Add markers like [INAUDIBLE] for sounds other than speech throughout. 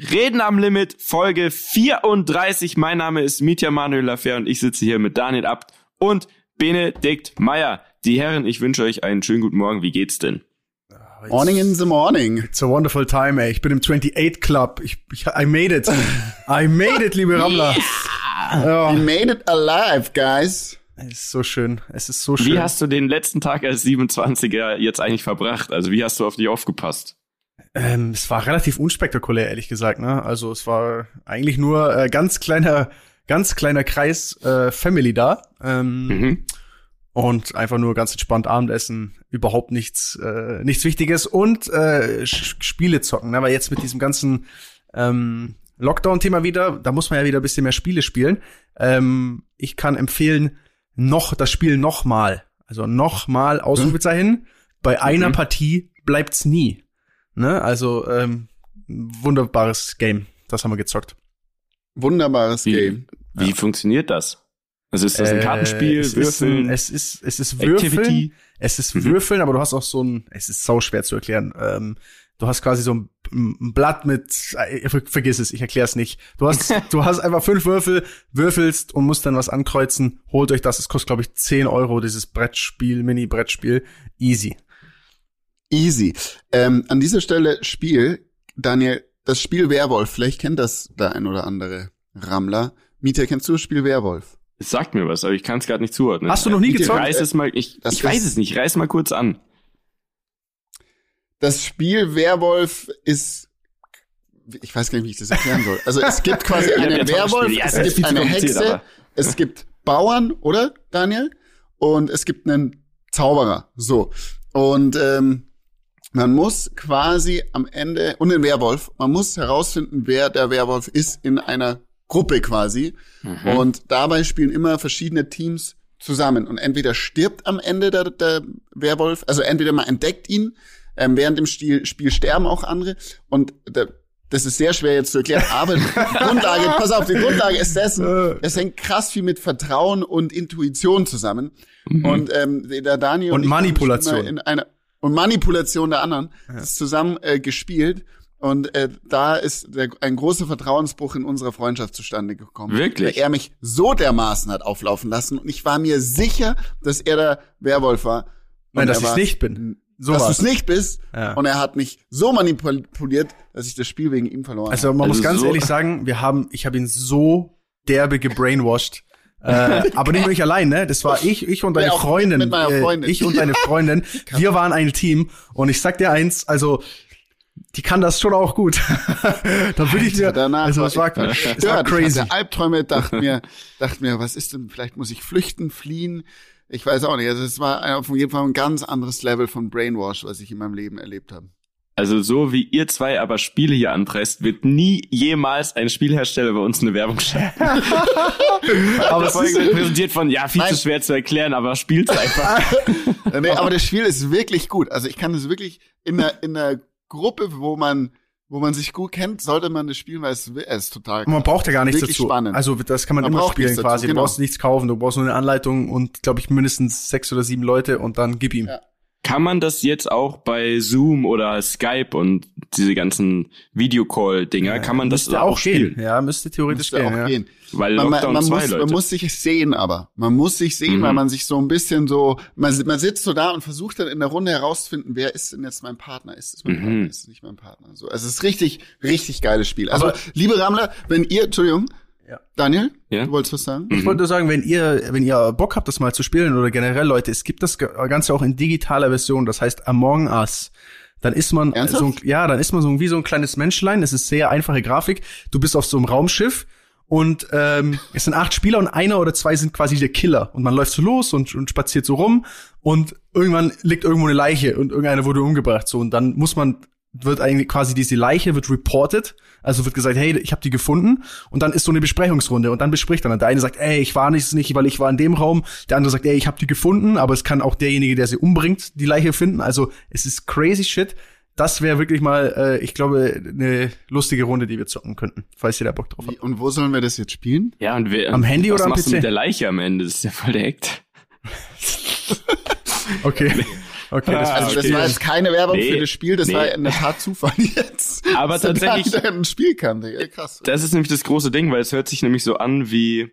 Reden am Limit, Folge 34. Mein Name ist Mitya Manuel Lafer und ich sitze hier mit Daniel Abt und Benedikt Meyer. Die Herren, ich wünsche euch einen schönen guten Morgen. Wie geht's denn? Morning in the morning. It's a wonderful time, ey. Ich bin im 28 Club. Ich, ich I made it. [LAUGHS] I made it, liebe Rammler. Yeah. We made it alive, guys. Es ist so schön. Es ist so schön. Wie hast du den letzten Tag als 27er jetzt eigentlich verbracht? Also wie hast du auf dich aufgepasst? Ähm, es war relativ unspektakulär, ehrlich gesagt. Ne? Also es war eigentlich nur äh, ganz kleiner, ganz kleiner Kreis äh, Family da. Ähm, mhm. Und einfach nur ganz entspannt Abendessen, überhaupt nichts, äh, nichts Wichtiges und äh, Spiele zocken. Ne? Weil jetzt mit diesem ganzen ähm, Lockdown-Thema wieder, da muss man ja wieder ein bisschen mehr Spiele spielen. Ähm, ich kann empfehlen, noch das Spiel nochmal. Also nochmal Ausrufezeichen. Mhm. Bei einer mhm. Partie bleibt's nie. Ne? Also ähm, wunderbares Game. Das haben wir gezockt. Wunderbares wie, Game. Wie ja. funktioniert das? Also ist das ein Kartenspiel, äh, es Würfeln? Ist ein, es ist es ist Würfeln. Activity. Es ist mhm. Würfeln, aber du hast auch so ein. Es ist sau schwer zu erklären. Ähm, du hast quasi so ein, ein Blatt mit. Äh, vergiss es, ich erkläre es nicht. Du hast [LAUGHS] du hast einfach fünf Würfel, würfelst und musst dann was ankreuzen. Holt euch das. Es kostet glaube ich 10 Euro dieses Brettspiel, Mini-Brettspiel. Easy. Easy. Ähm, an dieser Stelle Spiel, Daniel, das Spiel Werwolf, vielleicht kennt das der ein oder andere Rammler. Mieter, kennst du das Spiel Werwolf? Es sagt mir was, aber ich kann es gerade nicht zuordnen. Hast du noch nie Mieter, gezockt? Reiß es mal, ich, ich weiß es nicht, reiß mal kurz an. Das Spiel Werwolf ist ich weiß gar nicht, wie ich das erklären soll. Also es gibt [LAUGHS] quasi einen Werwolf, ja, es gibt eine Hexe, aber. es gibt Bauern, oder Daniel? Und es gibt einen Zauberer. So. Und ähm, man muss quasi am Ende, und den Werwolf, man muss herausfinden, wer der Werwolf ist in einer Gruppe quasi. Mhm. Und dabei spielen immer verschiedene Teams zusammen. Und entweder stirbt am Ende der, der Werwolf, also entweder man entdeckt ihn, ähm, während dem Spiel, Spiel sterben auch andere. Und der, das ist sehr schwer jetzt zu erklären, aber die [LAUGHS] Grundlage, pass auf, die Grundlage ist dessen, es hängt krass viel mit Vertrauen und Intuition zusammen. Mhm. Und ähm, der Daniel und, und Manipulation. In einer, und Manipulation der anderen ja. zusammen äh, gespielt. Und äh, da ist der, ein großer Vertrauensbruch in unserer Freundschaft zustande gekommen. Wirklich? Weil er mich so dermaßen hat auflaufen lassen. Und ich war mir sicher, dass er der Werwolf war. Nein, dass ich nicht bin. So dass du es nicht bist. Ja. Und er hat mich so manipuliert, dass ich das Spiel wegen ihm verloren also, habe. Also man muss ganz so ehrlich sagen, wir haben, ich habe ihn so derbe gebrainwashed äh, aber nicht nur ich allein, ne? Das war ich, ich und deine ja, Freundin, äh, Freundin. Äh, ich und deine Freundin. [LAUGHS] wir waren ein Team und ich sag dir eins, also die kann das schon auch gut. [LAUGHS] da würde ich dir, danach also es war, es war crazy. Ich Albträume, dachte [LAUGHS] mir, dachte mir, was ist denn? Vielleicht muss ich flüchten, fliehen. Ich weiß auch nicht. Also es war auf jeden Fall ein ganz anderes Level von Brainwash, was ich in meinem Leben erlebt habe. Also so wie ihr zwei aber Spiele hier anpresst, wird nie jemals ein Spielhersteller bei uns eine Werbung schalten. [LAUGHS] aber das Folge wird präsentiert von, ja, viel Nein. zu schwer zu erklären, aber spielt einfach. [LAUGHS] nee, aber das Spiel ist wirklich gut. Also ich kann es wirklich in einer, in einer Gruppe, wo man wo man sich gut kennt, sollte man das spielen, weil es, es ist total Man braucht ja gar nichts dazu. Spannend. Also das kann man, man immer spielen quasi. Genau. Du brauchst nichts kaufen, du brauchst nur eine Anleitung und glaube ich mindestens sechs oder sieben Leute und dann gib ihm. Ja. Kann man das jetzt auch bei Zoom oder Skype und diese ganzen Videocall-Dinger, ja, kann man das auch, auch spielen? Gehen. Ja, müsste theoretisch müsste gehen, auch ja. gehen. Weil man, Lockdown man, man muss, man muss sich sehen, aber man muss sich sehen, mhm. weil man sich so ein bisschen so, man, man sitzt so da und versucht dann in der Runde herauszufinden, wer ist denn jetzt mein Partner? Ist es mein mhm. Partner? Ist es nicht mein Partner? So, also es ist richtig, richtig geiles Spiel. Also, aber, liebe Rammler, wenn ihr, Entschuldigung, ja. Daniel, ja? du wolltest was sagen? Ich wollte nur sagen, wenn ihr, wenn ihr Bock habt, das mal zu spielen oder generell Leute, es gibt das Ganze auch in digitaler Version, das heißt Among Us. Dann ist man Ernsthaft? so ein, ja, dann ist man so wie so ein kleines Menschlein. Es ist sehr einfache Grafik. Du bist auf so einem Raumschiff und ähm, [LAUGHS] es sind acht Spieler und einer oder zwei sind quasi der Killer. Und man läuft so los und, und spaziert so rum und irgendwann liegt irgendwo eine Leiche und irgendeiner wurde umgebracht. So und dann muss man wird eigentlich quasi diese Leiche wird reported, also wird gesagt, hey, ich habe die gefunden und dann ist so eine Besprechungsrunde und dann bespricht dann der eine sagt, ey, ich war nicht, nicht, weil ich war in dem Raum, der andere sagt, ey, ich habe die gefunden, aber es kann auch derjenige, der sie umbringt, die Leiche finden. Also es ist crazy shit. Das wäre wirklich mal, äh, ich glaube, eine lustige Runde, die wir zocken könnten, falls ihr da Bock drauf habt. Und wo sollen wir das jetzt spielen? Ja, und wir, am Handy oder am PC? mit der Leiche am Ende? Das ist ja voll der Act. [LAUGHS] okay. [LAUGHS] Okay, das, also das war jetzt keine Werbung nee, für das Spiel, das nee. war in der Tat Zufall jetzt. Aber tatsächlich ein Spiel kannte. Ja, krass. Das ist nämlich das große Ding, weil es hört sich nämlich so an wie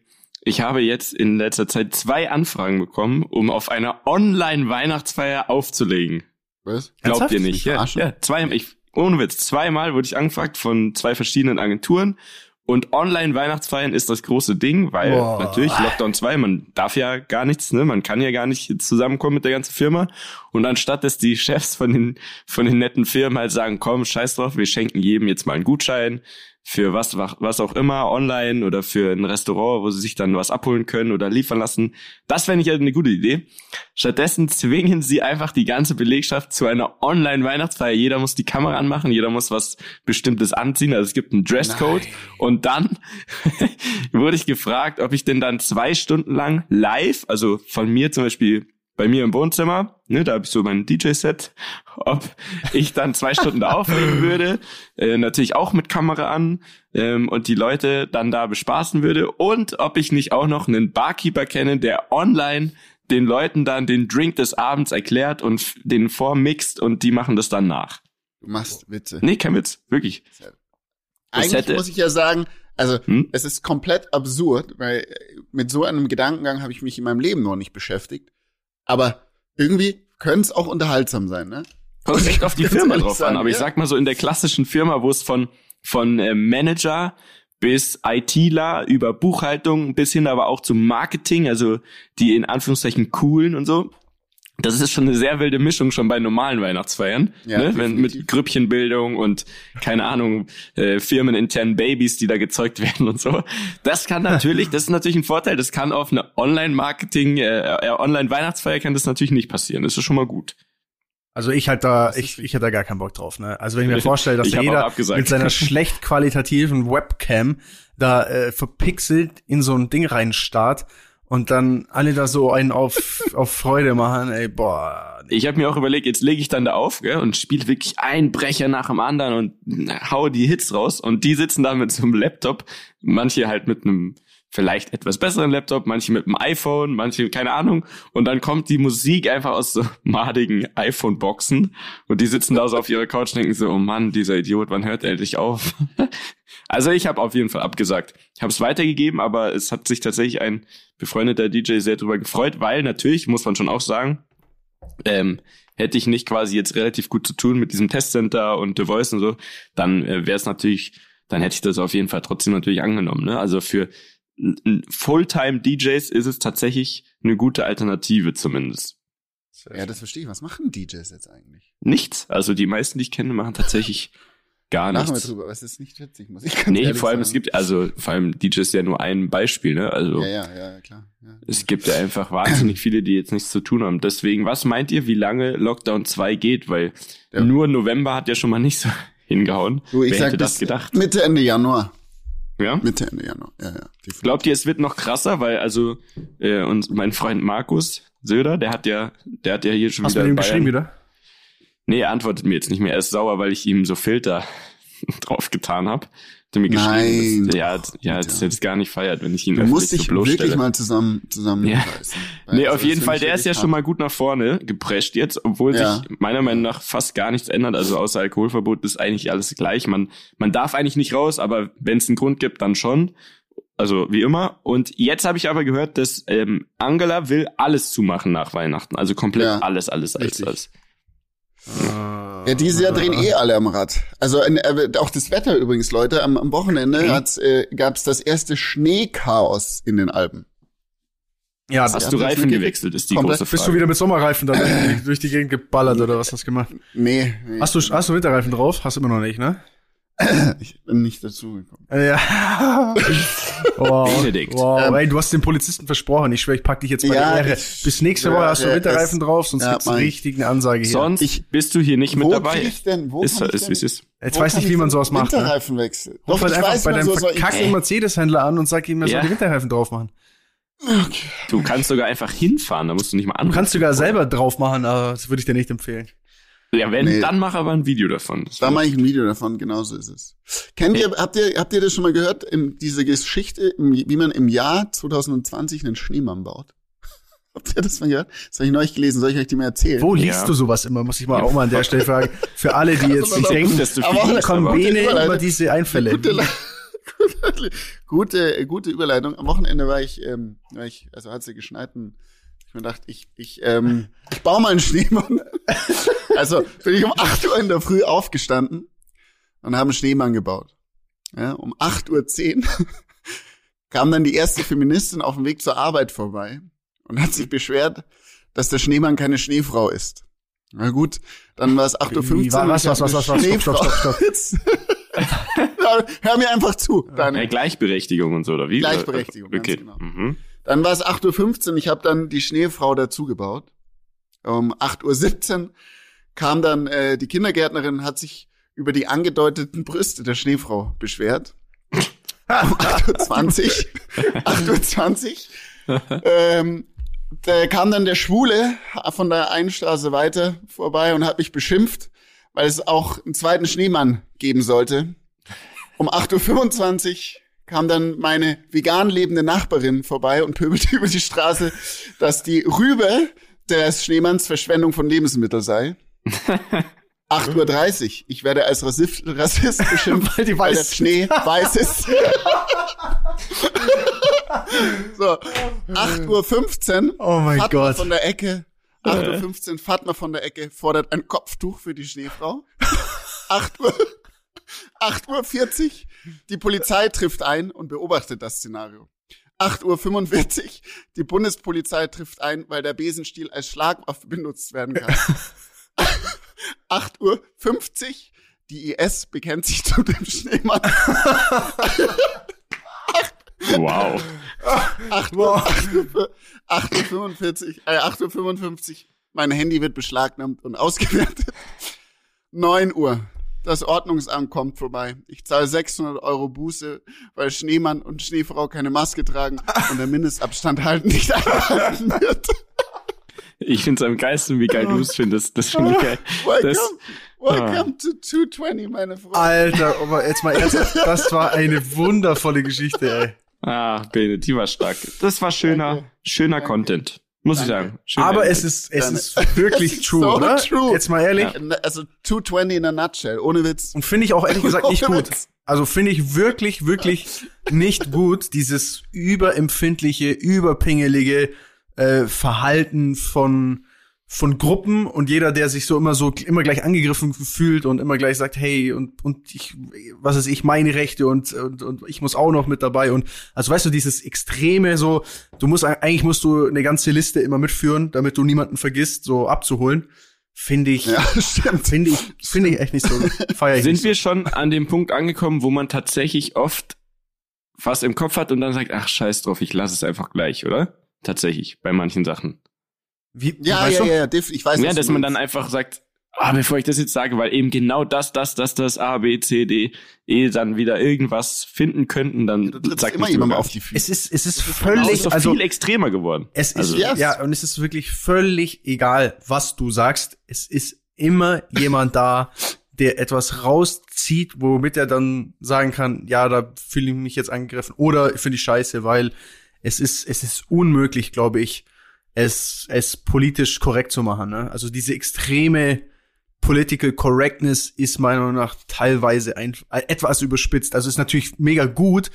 ich habe jetzt in letzter Zeit zwei Anfragen bekommen, um auf einer Online-Weihnachtsfeier aufzulegen. Was? Glaubt Ernsthaft? ihr nicht? Ja, ja, zwei, ich, ohne Witz, zweimal wurde ich angefragt von zwei verschiedenen Agenturen und Online-Weihnachtsfeiern ist das große Ding, weil Boah. natürlich Lockdown 2, man darf ja gar nichts, ne? Man kann ja gar nicht zusammenkommen mit der ganzen Firma. Und anstatt dass die Chefs von den, von den netten Firmen halt sagen, komm, scheiß drauf, wir schenken jedem jetzt mal einen Gutschein, für was, was auch immer, online oder für ein Restaurant, wo sie sich dann was abholen können oder liefern lassen. Das fände ich halt eine gute Idee. Stattdessen [LAUGHS] zwingen sie einfach die ganze Belegschaft zu einer Online-Weihnachtsfeier. Jeder muss die Kamera anmachen, jeder muss was Bestimmtes anziehen. Also es gibt einen Dresscode. Nein. Und dann [LAUGHS] wurde ich gefragt, ob ich denn dann zwei Stunden lang live, also von mir zum Beispiel bei mir im Wohnzimmer, ne, da habe ich so mein DJ-Set, ob ich dann zwei Stunden da auflegen [LAUGHS] würde, äh, natürlich auch mit Kamera an ähm, und die Leute dann da bespaßen würde und ob ich nicht auch noch einen Barkeeper kenne, der online den Leuten dann den Drink des Abends erklärt und den vormixt und die machen das dann nach. Du machst Witze. Nee, kein Witz, wirklich. Eigentlich hätte, muss ich ja sagen, also hm? es ist komplett absurd, weil mit so einem Gedankengang habe ich mich in meinem Leben noch nicht beschäftigt. Aber irgendwie könnte es auch unterhaltsam sein, ne? Kommt echt auf die Firma drauf sagen, an. Aber ja? ich sag mal so in der klassischen Firma, wo es von, von äh, Manager bis ITler über Buchhaltung bis hin aber auch zum Marketing, also die in Anführungszeichen coolen und so, das ist schon eine sehr wilde Mischung schon bei normalen Weihnachtsfeiern, ja, ne? Wenn, mit Grüppchenbildung und keine Ahnung äh, firmeninternen Babys, die da gezeugt [LAUGHS] werden und so. Das kann natürlich, das ist natürlich ein Vorteil. Das kann auf eine Online-Marketing, äh, äh, Online-Weihnachtsfeier kann das natürlich nicht passieren. Das ist schon mal gut. Also ich halt da, ich, ich hätte da gar keinen Bock drauf. Ne? Also wenn ich mir [LAUGHS] vorstelle, dass jeder mit seiner [LAUGHS] schlecht qualitativen Webcam da äh, verpixelt in so ein Ding reinstarrt und dann alle da so einen auf, auf Freude machen, ey, boah. Ich habe mir auch überlegt, jetzt lege ich dann da auf gell, und spiele wirklich ein Brecher nach dem anderen und hau die Hits raus und die sitzen da mit so einem Laptop, manche halt mit einem vielleicht etwas besseren Laptop, manche mit einem iPhone, manche keine Ahnung und dann kommt die Musik einfach aus so madigen iPhone-Boxen und die sitzen da so auf ihrer Couch und denken so, oh Mann, dieser Idiot, wann hört er endlich auf? [LAUGHS] also ich habe auf jeden Fall abgesagt. Ich habe es weitergegeben, aber es hat sich tatsächlich ein befreundeter DJ sehr drüber gefreut, weil natürlich, muss man schon auch sagen, ähm, hätte ich nicht quasi jetzt relativ gut zu tun mit diesem Testcenter und The Voice und so, dann äh, wäre es natürlich, dann hätte ich das auf jeden Fall trotzdem natürlich angenommen. Ne? Also für Fulltime-DJs ist es tatsächlich eine gute Alternative zumindest. Ja, das verstehe ich. Was machen DJs jetzt eigentlich? Nichts. Also die meisten, die ich kenne, machen tatsächlich gar nichts. Machen wir drüber, aber es ist nicht witzig, muss ich [LAUGHS] ganz Nee, vor allem sagen. es gibt, also vor allem DJs ja nur ein Beispiel, ne? Also ja, ja, ja, klar. Ja. Es gibt ja einfach wahnsinnig viele, die jetzt nichts zu tun haben. Deswegen, was meint ihr, wie lange Lockdown 2 geht? Weil ja. nur November hat ja schon mal nicht so [LAUGHS] hingehauen. Du, ich Wer sag, hätte das gedacht? Mitte, Ende Januar. Ja? Mitte, Ende Januar, ja, ja. Definitiv. Glaubt ihr, es wird noch krasser? Weil also, äh, und mein Freund Markus Söder, der hat ja, der hat ja hier schon Hast wieder. Hast du mit ihm geschrieben wieder? Nee, er antwortet mir jetzt nicht mehr. Er ist sauer, weil ich ihm so Filter [LAUGHS] drauf getan habe. Hat mir Nein. Dass, ja, ja, das jetzt gar nicht feiert, wenn ich ihn du musst dich so wirklich mal zusammen zusammen ja. Nee, also auf jeden Fall, der ist ja schon mal gut nach vorne geprescht jetzt, obwohl ja. sich meiner Meinung nach fast gar nichts ändert. Also außer Alkoholverbot ist eigentlich alles gleich. Man, man darf eigentlich nicht raus, aber wenn es einen Grund gibt, dann schon. Also wie immer. Und jetzt habe ich aber gehört, dass ähm, Angela will alles zumachen nach Weihnachten. Also komplett ja. alles, alles, alles, alles. Ja, dieses Jahr drehen eh alle am Rad. Also äh, auch das Wetter übrigens, Leute. Am, am Wochenende mhm. äh, gab es das erste Schneechaos in den Alpen. Ja, hast ja, du Reifen gewechselt, ist die komplett. große Frage. Bist du wieder mit Sommerreifen dann [CLEARS THROAT] durch die Gegend geballert oder was hast du gemacht? Nee. nee. Hast du, hast du Winterreifen drauf? Hast du immer noch nicht, ne? [COUGHS] Ich bin nicht dazugekommen. Ja. [LAUGHS] wow. Benedikt. Wow. Ähm, ey, du hast den Polizisten versprochen. Ich schwöre, ich pack dich jetzt bei ja, der Ehre. Bis nächste Woche hast du Winterreifen drauf, sonst ja, gibt's eine richtige Ansage hier. Sonst ich, bist du hier nicht mit dabei. Ich denn, wo ist, ist, ist, ist. Jetzt weiß nicht, wie man sowas macht. Ne? Winterreifenwechsel. Ne? Ruf halt einfach weiß, bei deinem so verkackten Mercedes-Händler an und sag ihm, er soll die Winterreifen drauf machen. Okay. Du kannst sogar einfach hinfahren, da musst du nicht mal anrufen. Du kannst sogar selber drauf machen, aber das würde ich dir nicht empfehlen. Ja, wenn, nee. dann mach aber ein Video davon. Das dann mache ich ein Video davon, genau so ist es. Kennt ihr, habt ihr, habt ihr das schon mal gehört, in diese Geschichte, wie man im Jahr 2020 einen Schneemann baut? [LAUGHS] Habt ihr das mal gehört? Das habe ich neulich gelesen. Soll ich euch die mal erzählen? Wo liest ja. du sowas immer? Muss ich mal auch mal an der Stelle fragen. Für alle, die [LAUGHS] jetzt nicht denken, dass du viel Konvene immer diese Einfälle. Gute, [LAUGHS] gute, gute Überleitung. Am Wochenende war ich, ähm, war ich also hat sie geschneit ich mir gedacht, ich, ich, ähm, ich baue mal einen Schneemann. [LAUGHS] also bin ich um 8 Uhr in der Früh aufgestanden und haben einen Schneemann gebaut. Ja, um 8.10 Uhr [LAUGHS] kam dann die erste Feministin auf dem Weg zur Arbeit vorbei und hat sich beschwert, dass der Schneemann keine Schneefrau ist. Na gut, dann war es 8.15 Uhr. Was, was, was, was, was, stopp, stopp, stopp, stopp. [LAUGHS] Hör mir einfach zu. Daniel. Ja, Gleichberechtigung und so, oder wie? Gleichberechtigung, okay. ganz genau. Mhm. Dann war es 8.15 Uhr, ich habe dann die Schneefrau dazugebaut. Um 8.17 Uhr kam dann äh, die Kindergärtnerin, hat sich über die angedeuteten Brüste der Schneefrau beschwert. [LAUGHS] um 8.20 Uhr. 8.20 [LAUGHS] Uhr. ähm, da kam dann der Schwule von der einen Straße weiter vorbei und hat mich beschimpft, weil es auch einen zweiten Schneemann geben sollte. Um 8.25 Uhr kam dann meine vegan lebende Nachbarin vorbei und pöbelte [LAUGHS] über die Straße, dass die Rübe des Schneemanns Verschwendung von Lebensmitteln sei. [LAUGHS] 8.30 Uhr. Ich werde als Rassist, Rassist beschimpft, [LAUGHS] weil, die weil der Schnee weiß ist. so, 8.15 Uhr. Oh mein Fatma Gott. von der Ecke. 8.15 Uhr, Fatma von der Ecke fordert ein Kopftuch für die Schneefrau. 8 Uhr, 8.40 Uhr, die Polizei trifft ein und beobachtet das Szenario. 8.45 Uhr, die Bundespolizei trifft ein, weil der Besenstiel als Schlagwaffe benutzt werden kann. [LAUGHS] 8.50 Uhr, die IS bekennt sich zu dem Schneemann. [LAUGHS] wow. 8 Uhr, 8 Uhr 45, äh, 8 Uhr 55, mein Handy wird beschlagnahmt und ausgewertet. 9 Uhr, das Ordnungsamt kommt vorbei. Ich zahle 600 Euro Buße, weil Schneemann und Schneefrau keine Maske tragen und der Mindestabstand halt nicht [LAUGHS] eingehalten wird. Ich finde es am geilsten, wie geil du es findest. Das finde ich geil. [LAUGHS] Welcome, das, welcome ah. to 220, meine Frau. Alter, aber jetzt mal ernsthaft, [LAUGHS] das war eine wundervolle Geschichte, ey. Ah, Bene, die war stark. Das war schöner, Danke. schöner Danke. Content. Muss Danke. ich sagen. Schöner aber es ist, es ist wirklich [LAUGHS] true, so oder? True. Jetzt mal ehrlich. Ja. Also 220 in a nutshell, ohne Witz. Und finde ich auch ehrlich gesagt nicht gut. Also finde ich wirklich, wirklich nicht gut, dieses überempfindliche, überpingelige, äh, Verhalten von von Gruppen und jeder, der sich so immer so immer gleich angegriffen fühlt und immer gleich sagt, hey und und ich was ist ich meine Rechte und und und ich muss auch noch mit dabei und also weißt du dieses extreme so du musst eigentlich musst du eine ganze Liste immer mitführen, damit du niemanden vergisst, so abzuholen. Finde ich, ja, [LAUGHS] finde ich, finde ich echt nicht so. Feier ich Sind wir so. schon an dem Punkt angekommen, wo man tatsächlich oft was im Kopf hat und dann sagt, ach scheiß drauf, ich lasse es einfach gleich, oder? Tatsächlich, bei manchen Sachen. Wie, ja, ja, ja, ja, ich weiß Ja, dass man dann einfach sagt, ah, bevor ich das jetzt sage, weil eben genau das, das, das, das, A, B, C, D, E dann wieder irgendwas finden könnten, dann ja, sagt immer jemand auf die Füße. Es ist, es ist völlig, es ist also, viel extremer geworden. Es ist, also, yes. ja, und es ist wirklich völlig egal, was du sagst. Es ist immer jemand da, der etwas rauszieht, womit er dann sagen kann, ja, da fühle ich mich jetzt angegriffen oder finde ich scheiße, weil es ist, es ist unmöglich, glaube ich, es, es politisch korrekt zu machen. Ne? Also diese extreme Political Correctness ist meiner Meinung nach teilweise ein, etwas überspitzt. Also ist natürlich mega gut.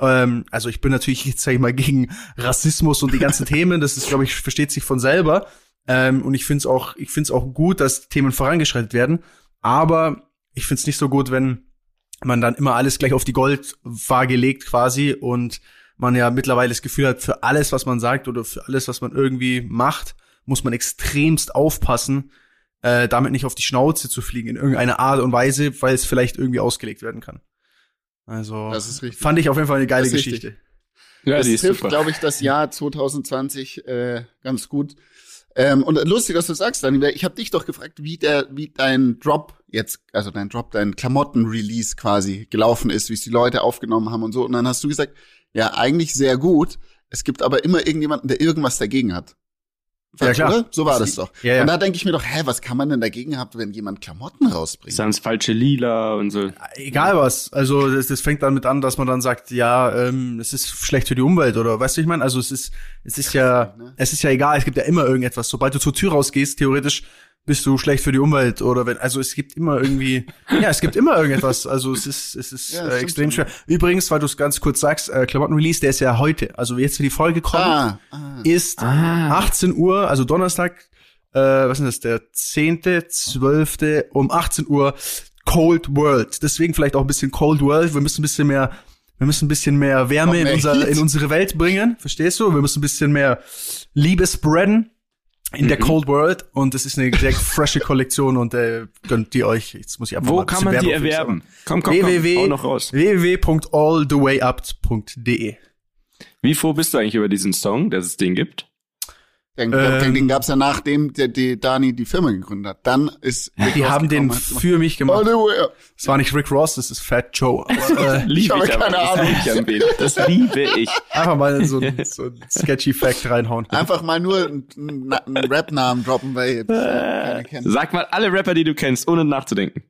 Ähm, also ich bin natürlich jetzt sag ich mal gegen Rassismus und die ganzen [LAUGHS] Themen. Das ist, glaube ich, versteht sich von selber. Ähm, und ich finde es auch, ich finde es auch gut, dass Themen vorangeschreitet werden. Aber ich finde es nicht so gut, wenn man dann immer alles gleich auf die Goldwaage legt quasi und man ja mittlerweile das Gefühl hat, für alles, was man sagt oder für alles, was man irgendwie macht, muss man extremst aufpassen, äh, damit nicht auf die Schnauze zu fliegen in irgendeiner Art und Weise, weil es vielleicht irgendwie ausgelegt werden kann. Also fand ich auf jeden Fall eine geile Geschichte. Ja, das trifft, glaube ich, das Jahr 2020 äh, ganz gut. Ähm, und lustig, was du sagst, Dani, ich habe dich doch gefragt, wie der, wie dein Drop jetzt, also dein Drop, dein Klamotten-Release quasi gelaufen ist, wie es die Leute aufgenommen haben und so. Und dann hast du gesagt, ja, eigentlich sehr gut. Es gibt aber immer irgendjemanden, der irgendwas dagegen hat. Ja, klar. Oder? So war das, das doch. Ja, ja. Und da denke ich mir doch, hä, was kann man denn dagegen haben, wenn jemand Klamotten rausbringt? Ist das falsche Lila und so. Egal was. Also das, das fängt damit an, dass man dann sagt, ja, ähm, es ist schlecht für die Umwelt oder weißt du, ich meine, also es ist, es ist ja, ne? es ist ja egal, es gibt ja immer irgendetwas. Sobald du zur Tür rausgehst, theoretisch bist du schlecht für die Umwelt oder wenn also es gibt immer irgendwie [LAUGHS] ja es gibt immer irgendetwas. Also es ist es ist ja, äh, extrem schwer. Übrigens weil du es ganz kurz sagst äh, Klamotten Release der ist ja heute. Also jetzt für die Folge kommt ah, ah, ist ah. 18 Uhr also Donnerstag äh, was ist das der zehnte zwölfte um 18 Uhr Cold World. Deswegen vielleicht auch ein bisschen Cold World. Wir müssen ein bisschen mehr wir müssen ein bisschen mehr Wärme mehr in, unser, in unsere Welt bringen. Verstehst du? Wir müssen ein bisschen mehr Liebe spreaden in mhm. der Cold World und es ist eine direkt frische Kollektion und äh, gönnt die euch. Jetzt muss ich einfach Wo mal kann man die erwerben? Komm, komm, www, komm, noch raus. www.allthewayup.de Wie froh bist du eigentlich über diesen Song, dass es den gibt? Den, ähm, den gab's ja nachdem der, die Dani die Firma gegründet hat. Dann ist Rick die Ross haben den für mich gemacht. Es war nicht Rick Ross, das ist Fat Joe. [LAUGHS] Aber, äh, ich habe keine Ahnung. Das liebe ich. Einfach mal so ein, so ein sketchy Fact reinhauen. Einfach mal nur einen, einen Rap-Namen droppen, weil jetzt keiner kennt. Sag mal alle Rapper, die du kennst, ohne nachzudenken.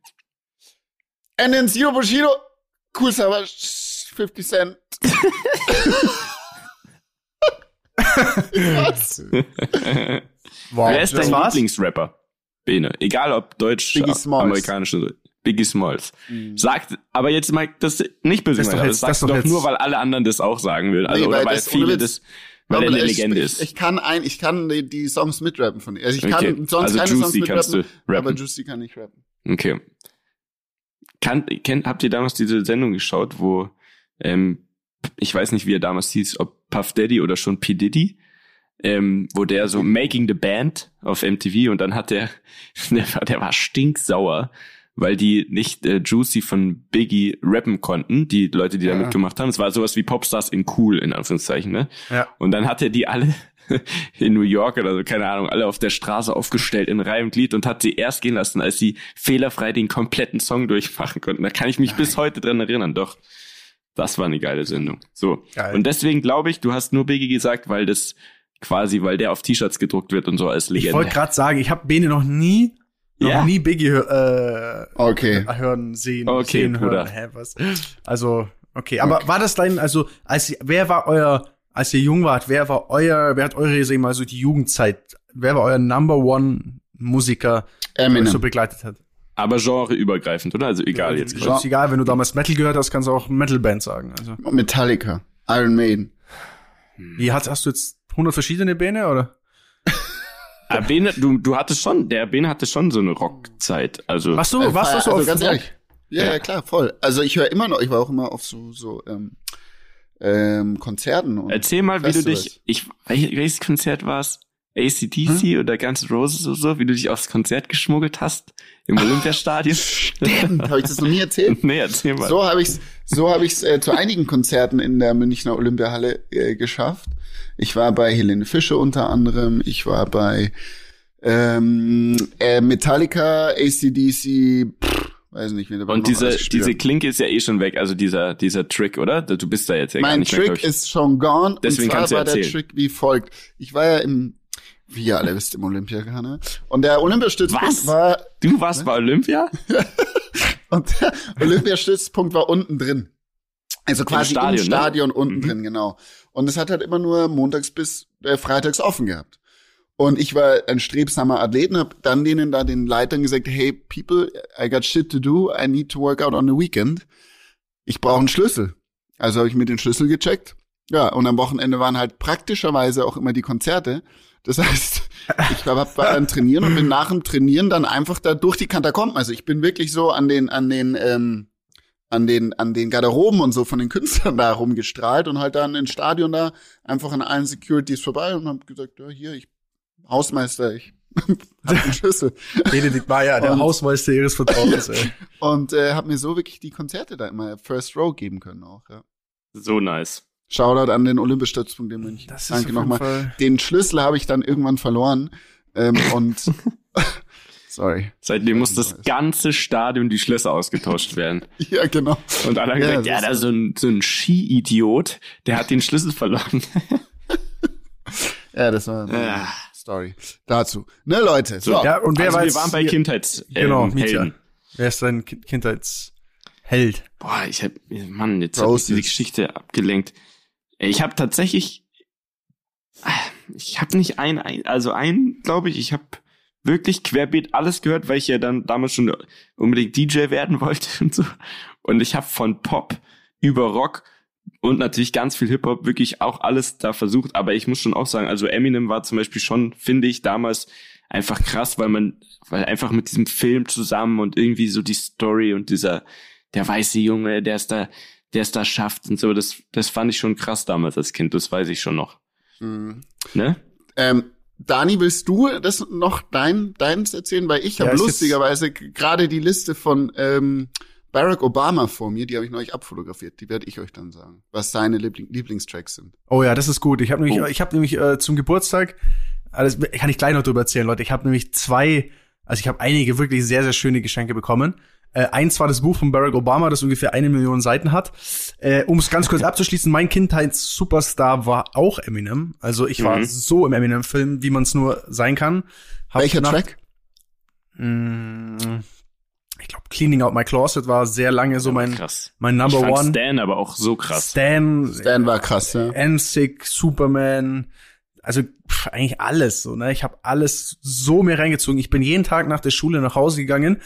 And then Zero Bushido, Cool Savage, 50 Cent. [LAUGHS] [LAUGHS] wow, Wer ist dein Lieblingsrapper? Bene. Egal ob deutsch, amerikanisch oder Biggie Smalls. Mhm. Sagt, aber jetzt mal das nicht böse das, das sagst du doch nur, weil alle anderen das auch sagen will. Also, nee, oder weil, weil viele das, weil er eine Legende ist. Ich, kann ein, ich kann die, die Songs mitrappen von ihr. Also ich kann okay. sonst also keine Juicy Songs mitrappen, aber Juicy kann ich rappen. Okay. Kann, kennt, habt ihr damals diese Sendung geschaut, wo ähm, ich weiß nicht, wie er damals hieß, ob Puff Daddy oder schon P. Diddy, ähm, wo der so Making the Band auf MTV und dann hat der, [LAUGHS] der war, der war stinksauer, weil die nicht äh, Juicy von Biggie rappen konnten, die Leute, die ja. da mitgemacht haben. Es war sowas wie Popstars in cool, in Anführungszeichen, ne? Ja. Und dann hat er die alle [LAUGHS] in New York oder so, keine Ahnung, alle auf der Straße aufgestellt in Reihe und Glied und hat sie erst gehen lassen, als sie fehlerfrei den kompletten Song durchmachen konnten. Da kann ich mich Nein. bis heute dran erinnern, doch. Das war eine geile Sendung. So. Geil. Und deswegen glaube ich, du hast nur Biggie gesagt, weil das quasi, weil der auf T-Shirts gedruckt wird und so als Legende. Ich wollte gerade sagen, ich habe Bene noch nie noch ja. nie Biggie äh, okay. hören, sehen, okay, sehen, hören. Hä, was? Also, okay. Aber okay. war das dein, also, als wer war euer, als ihr jung wart, wer war euer, wer hat eure, sag mal, so die Jugendzeit, wer war euer Number One Musiker, der euch so begleitet hat? Aber genreübergreifend, oder? Also egal ja, jetzt. Ist egal, wenn du damals Metal gehört hast, kannst du auch Metal-Band sagen. Also. Metallica, Iron Maiden. Wie hast, hast du jetzt 100 verschiedene Bäne, oder? Aber [LAUGHS] Bene, du, du hattest schon, der Bene hatte schon so eine Rockzeit. Also. Was du, was du so also ganz ehrlich. Ja, ja, klar, voll. Also ich höre immer noch, ich war auch immer auf so, so, ähm, ähm, Konzerten. Und Erzähl mal, Festivals. wie du dich, ich, welches Konzert war's? ACDC hm? oder Guns Roses oder so, wie du dich aufs Konzert geschmuggelt hast im Olympiastadion. [LAUGHS] Stimmt, habe ich das noch nie erzählt? [LAUGHS] nee, erzähl mal. So habe ich's, so habe ich's äh, zu einigen Konzerten in der Münchner Olympiahalle äh, geschafft. Ich war bei Helene Fischer unter anderem, ich war bei ähm, äh, Metallica, ACDC, pff, weiß nicht, wer Und diese, diese Klinke ist ja eh schon weg, also dieser, dieser Trick, oder? Du bist da jetzt ja mein gar nicht Trick mehr, ist schon gone. Deswegen und zwar war der Trick wie folgt. Ich war ja im wie ihr alle wisst, im Olympia ne? Und der Olympiastützpunkt war. Du warst ne? bei Olympia? [LAUGHS] und der Olympiastützpunkt war unten drin. Also quasi im Stadion, im Stadion ne? unten mhm. drin, genau. Und es hat halt immer nur montags bis äh, freitags offen gehabt. Und ich war ein strebsamer Athlet und hab dann denen da den Leitern gesagt, hey people, I got shit to do, I need to work out on the weekend. Ich brauche einen Schlüssel. Also habe ich mir den Schlüssel gecheckt. Ja, und am Wochenende waren halt praktischerweise auch immer die Konzerte. Das heißt, ich war, dann trainieren und bin nach dem Trainieren dann einfach da durch die Katakomben. Also ich bin wirklich so an den, an den, ähm, an den, an den Garderoben und so von den [LAUGHS] Künstlern da rumgestrahlt und halt dann ins Stadion da einfach an allen Securities vorbei und hab gesagt, ja, hier, ich, Hausmeister, ich [LAUGHS] hab den Schlüssel. Benedikt war ja der und, Hausmeister ihres Vertrauens, [LAUGHS] ey. Und äh, hab mir so wirklich die Konzerte da immer First Row geben können auch, ja. So nice. Shoutout an den Olympiastützpunkt in München. Das ist Danke nochmal. Den Schlüssel habe ich dann irgendwann verloren. Ähm, und [LAUGHS] sorry. Seitdem muss das ganze Stadion die Schlösser ausgetauscht werden. [LAUGHS] ja, genau. Und alle haben ja, gesagt, ja, da so ein, so ein Ski-Idiot, der hat den Schlüssel verloren. [LAUGHS] ja, das war. Ja, Story dazu. Ne, Leute. So, ja, und wer also war wir waren bei Kindheits ähm, genau, Helden. Wer ist dein Kindheitsheld? Boah, ich hab, Mann, jetzt habe ich die Geschichte abgelenkt. Ich habe tatsächlich, ich habe nicht ein, also ein, glaube ich, ich habe wirklich querbeet alles gehört, weil ich ja dann damals schon unbedingt DJ werden [LAUGHS] wollte und so. Und ich habe von Pop über Rock und natürlich ganz viel Hip-Hop wirklich auch alles da versucht. Aber ich muss schon auch sagen, also Eminem war zum Beispiel schon, finde ich, damals einfach krass, weil man, weil einfach mit diesem Film zusammen und irgendwie so die Story und dieser, der weiße Junge, der es da, der es da schafft und so, das, das fand ich schon krass damals als Kind, das weiß ich schon noch. Mhm. Ne? Ähm, Dani, willst du das noch dein, deins erzählen? Weil ich habe ja, lustigerweise gerade die Liste von ähm, Barack Obama vor mir, die habe ich neulich abfotografiert. Die werde ich euch dann sagen, was seine Liebling Lieblingstracks sind. Oh ja, das ist gut. Ich habe nämlich, oh. ich habe nämlich äh, zum Geburtstag, alles kann ich gleich noch drüber erzählen, Leute. Ich habe nämlich zwei, also ich habe einige wirklich sehr sehr schöne Geschenke bekommen. Äh, eins war das Buch von Barack Obama, das ungefähr eine Million Seiten hat. Äh, um es ganz kurz [LAUGHS] abzuschließen, mein Kindheits-Superstar war auch Eminem. Also ich war mhm. so im Eminem-Film, wie man es nur sein kann. Hab Welcher Track? Mh, mm, ich glaube, Cleaning Out My Closet war sehr lange so mein, krass. mein Number ich fand One. Stan aber auch so krass. Stan, Stan war krass, ja. NSYNC, Superman, also pff, eigentlich alles so, ne? Ich habe alles so mir reingezogen. Ich bin jeden Tag nach der Schule nach Hause gegangen.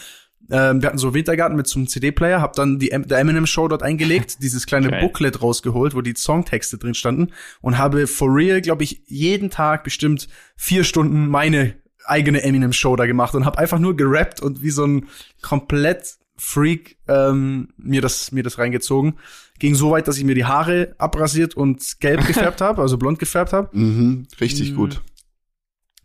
Ähm, wir hatten so Wintergarten mit so einem CD-Player, hab dann die der Eminem Show dort eingelegt, [LAUGHS] dieses kleine okay. Booklet rausgeholt, wo die Songtexte drin standen und habe for real, glaube ich, jeden Tag bestimmt vier Stunden meine eigene Eminem-Show da gemacht und habe einfach nur gerappt und wie so ein komplett Freak ähm, mir das mir das reingezogen. Ging so weit, dass ich mir die Haare abrasiert und gelb [LAUGHS] gefärbt habe, also blond gefärbt habe. Mhm, richtig mhm. gut.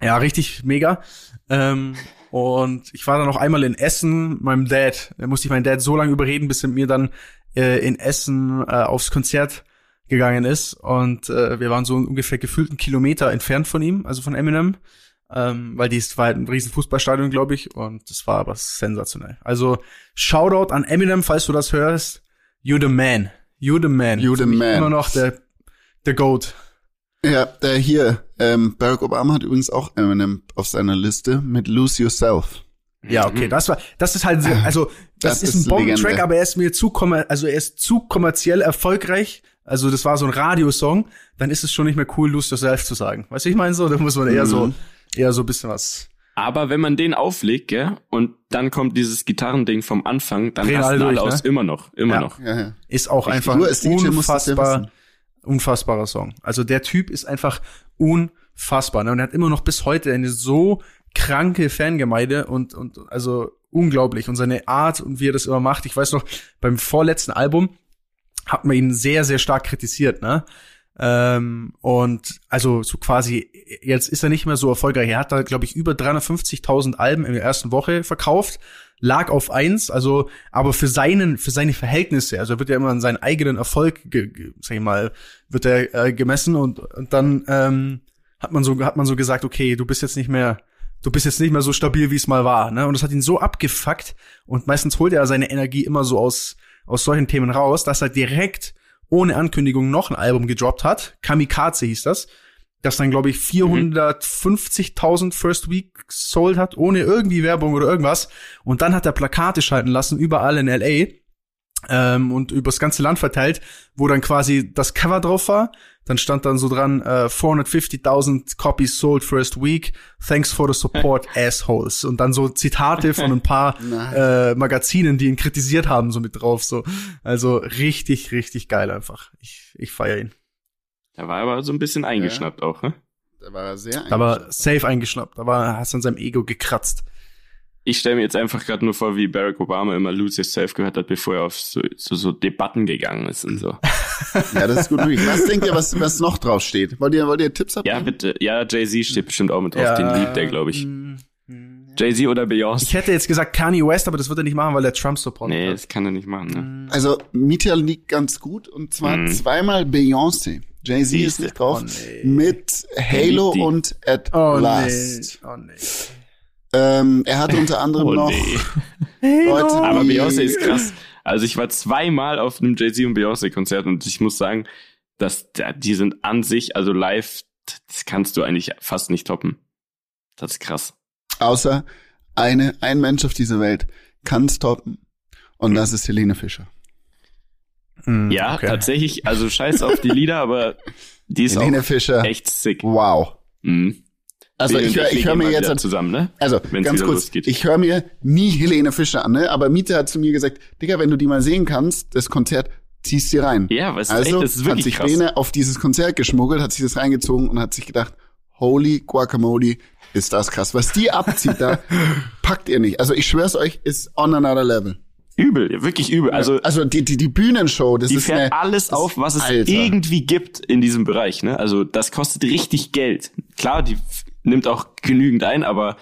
Ja, richtig mega. Ähm, und ich war dann noch einmal in Essen, meinem Dad. Da musste ich meinen Dad so lange überreden, bis er mir dann äh, in Essen äh, aufs Konzert gegangen ist. Und äh, wir waren so ungefähr gefühlten Kilometer entfernt von ihm, also von Eminem ähm, weil dies war halt ein riesen Fußballstadion, glaube ich, und das war aber sensationell. Also Shoutout an Eminem, falls du das hörst. You the man. You the man. You the man. Immer noch der, der Goat. Ja, der hier, ähm, Barack Obama hat übrigens auch Eminem auf seiner Liste mit Lose Yourself. Ja, okay, mhm. das war, das ist halt, also, das, das ist, ist ein Bombentrack, aber er ist mir zu, also er ist zu kommerziell erfolgreich. Also, das war so ein Radiosong. Dann ist es schon nicht mehr cool, Lose Yourself zu sagen. Weißt du, ich meine so, da muss man eher mhm. so eher so ein bisschen was. Aber wenn man den auflegt, gell, und dann kommt dieses Gitarrending vom Anfang, dann Drehen rasten alle, durch, aus, ne? immer noch, immer ja. noch. Ja, ja. Ist auch Richtig. einfach unfassbar, unfassbarer Song. Also der Typ ist einfach unfassbar, ne? Und er hat immer noch bis heute eine so kranke Fangemeinde und, und, also unglaublich. Und seine Art und wie er das immer macht. Ich weiß noch, beim vorletzten Album hat man ihn sehr, sehr stark kritisiert, ne? Ähm, und also so quasi, jetzt ist er nicht mehr so erfolgreich. Er hat da, glaube ich, über 350.000 Alben in der ersten Woche verkauft, lag auf eins, also, aber für seinen, für seine Verhältnisse, also wird ja immer an seinen eigenen Erfolg, sag ich mal, wird er äh, gemessen und, und dann ähm, hat man so, hat man so gesagt, okay, du bist jetzt nicht mehr, du bist jetzt nicht mehr so stabil, wie es mal war, ne? Und das hat ihn so abgefuckt und meistens holt er seine Energie immer so aus, aus solchen Themen raus, dass er direkt ohne Ankündigung noch ein Album gedroppt hat. Kamikaze hieß das. Das dann, glaube ich, 450.000 First Week sold hat, ohne irgendwie Werbung oder irgendwas. Und dann hat er Plakate schalten lassen, überall in L.A. Ähm, und übers ganze Land verteilt, wo dann quasi das Cover drauf war. Dann stand dann so dran, äh, 450.000 Copies sold first week. Thanks for the support, [LAUGHS] assholes. Und dann so Zitate von ein paar [LAUGHS] äh, Magazinen, die ihn kritisiert haben, so mit drauf. So, also richtig, richtig geil einfach. Ich, ich feiere ihn. Da war aber so ein bisschen eingeschnappt ja. auch, ne? Da war er sehr eingeschnappt. Da war safe eingeschnappt. Da war, hast an seinem Ego gekratzt ich stelle mir jetzt einfach gerade nur vor, wie Barack Obama immer Lose Yourself gehört hat, bevor er auf so, so, so Debatten gegangen ist und so. [LAUGHS] ja, das ist gut möglich. Was denkt ihr, was, was noch drauf steht? Wollt ihr, wollt ihr Tipps haben? Ja, bitte. Ja, Jay-Z steht bestimmt auch mit drauf. Ja, Den liebt er, glaube ich. Mm. Jay-Z oder Beyoncé? Ich hätte jetzt gesagt Kanye West, aber das wird er nicht machen, weil er Trump supportet. Nee, das kann er nicht machen, ne? Mm. Also, Mieter liegt ganz gut und zwar mm. zweimal Beyoncé. Jay-Z ist nicht drauf. Oh, nee. Mit Halo und At oh, Last. Nee. Oh, nee. Ähm, er hat unter anderem oh, noch nee. Leute, Aber Beyoncé ist krass. Also ich war zweimal auf einem Jay-Z und Beyoncé-Konzert und ich muss sagen, dass die sind an sich, also live, das kannst du eigentlich fast nicht toppen. Das ist krass. Außer eine, ein Mensch auf dieser Welt kann es toppen. Und das ist Helene Fischer. Hm, ja, okay. tatsächlich, also scheiß auf die Lieder, aber die ist Helene auch Fischer. echt sick. Wow. Mhm. Also ich, ich, ich höre mir jetzt zusammen, ne? Also Wenn's ganz kurz, losgeht. ich höre mir nie Helene Fischer an, ne? Aber Miete hat zu mir gesagt, Digga, wenn du die mal sehen kannst, das Konzert ziehst dir rein. Ja, was also echt, das ist wirklich hat sich krass. Lene auf dieses Konzert geschmuggelt, hat sich das reingezogen und hat sich gedacht, holy guacamole, ist das krass. Was die abzieht, da [LAUGHS] packt ihr nicht. Also ich schwör's euch, ist on another level. Übel, wirklich übel. Also, also die, die, die Bühnenshow, das die ist fährt eine, alles auf, was es Alter. irgendwie gibt in diesem Bereich. Ne? Also das kostet richtig Geld. Klar, die nimmt auch genügend ein, aber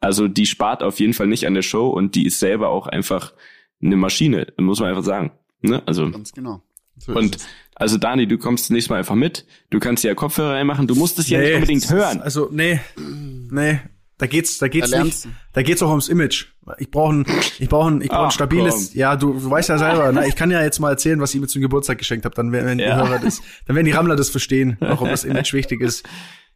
also die spart auf jeden Fall nicht an der Show und die ist selber auch einfach eine Maschine, muss man einfach sagen. Ne? Also ganz genau. So und also Dani, du kommst nächstes Mal einfach mit. Du kannst ja Kopfhörer reinmachen. Du musst es ja nicht unbedingt hören. Also nee, nee, da geht's, da geht's da nicht. Da geht's auch ums Image. Ich brauche ein, ich brauche ein, ich brauche ein stabiles. Komm. Ja, du, du weißt ja selber. Ne? Ich kann ja jetzt mal erzählen, was ich mir zum Geburtstag geschenkt habe. Dann werden die ja. Hörer das, dann werden die Rammler das verstehen, warum das Image wichtig ist.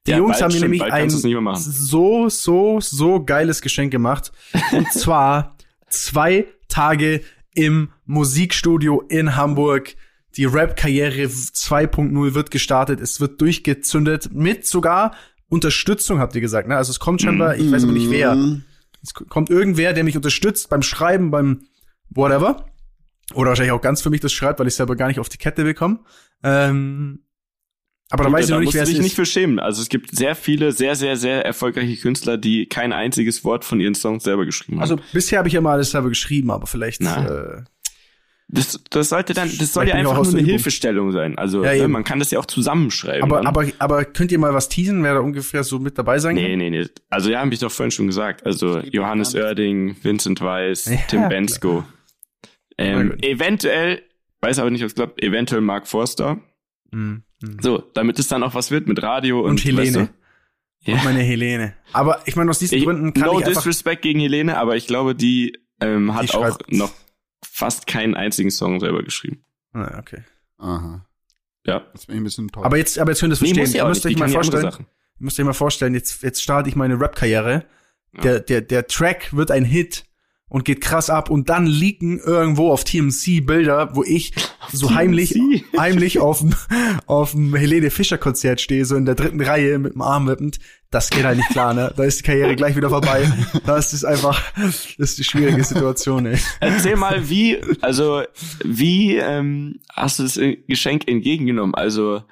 Die ja, Jungs haben mir nämlich ein so, so, so geiles Geschenk gemacht. Und zwar zwei Tage im Musikstudio in Hamburg. Die Rap-Karriere 2.0 wird gestartet. Es wird durchgezündet mit sogar Unterstützung, habt ihr gesagt. Ne? Also es kommt scheinbar, ich weiß aber nicht wer. Mhm. Es kommt irgendwer, der mich unterstützt beim Schreiben, beim whatever. Oder wahrscheinlich auch ganz für mich das schreibt, weil ich selber gar nicht auf die Kette bekomme. Ähm, aber da weiß ich noch nicht, wer es ist. nicht für schämen. Also es gibt sehr viele, sehr, sehr, sehr erfolgreiche Künstler, die kein einziges Wort von ihren Songs selber geschrieben haben. Also bisher habe ich ja mal alles selber geschrieben, aber vielleicht. Äh, das, das sollte dann, das soll ja einfach nur eine Hilfestellung sein. Also ja, ne, man kann das ja auch zusammenschreiben. Aber, dann. aber, aber könnt ihr mal was teasen, wer da ungefähr so mit dabei sein kann? Nee, nee, nee. Also ja, habe ich doch vorhin schon gesagt. Also Johannes Oerding, Vincent Weiss, ja, Tim Bensko. Ähm, eventuell, weiß aber nicht, was glaubt, eventuell Mark Forster. Mhm. So, damit es dann auch was wird mit Radio und, und Helene. Weißt du? Und meine Helene. Aber ich meine, aus diesen ich, Gründen kann no ich einfach... disrespect gegen Helene, aber ich glaube, die ähm, hat die auch noch fast keinen einzigen Song selber geschrieben. Ah, okay. Aha. Ja. Das bin ich ein bisschen toll. Aber jetzt, aber jetzt könnt ihr das verstehen. Nee, ihr müsst euch mal vorstellen, ihr müsst euch mal vorstellen, jetzt, jetzt starte ich meine Rap-Karriere. Ja. Der, der, der Track wird ein Hit und geht krass ab und dann liegen irgendwo auf TMC Bilder, wo ich so heimlich heimlich auf dem auf dem Helene Fischer Konzert stehe, so in der dritten Reihe mit dem Arm wippend. Das geht halt nicht klar, ne? Da ist die Karriere gleich wieder vorbei. Das ist einfach das ist die schwierige Situation, ey. Erzähl mal, wie also wie ähm, hast du das Geschenk entgegengenommen? Also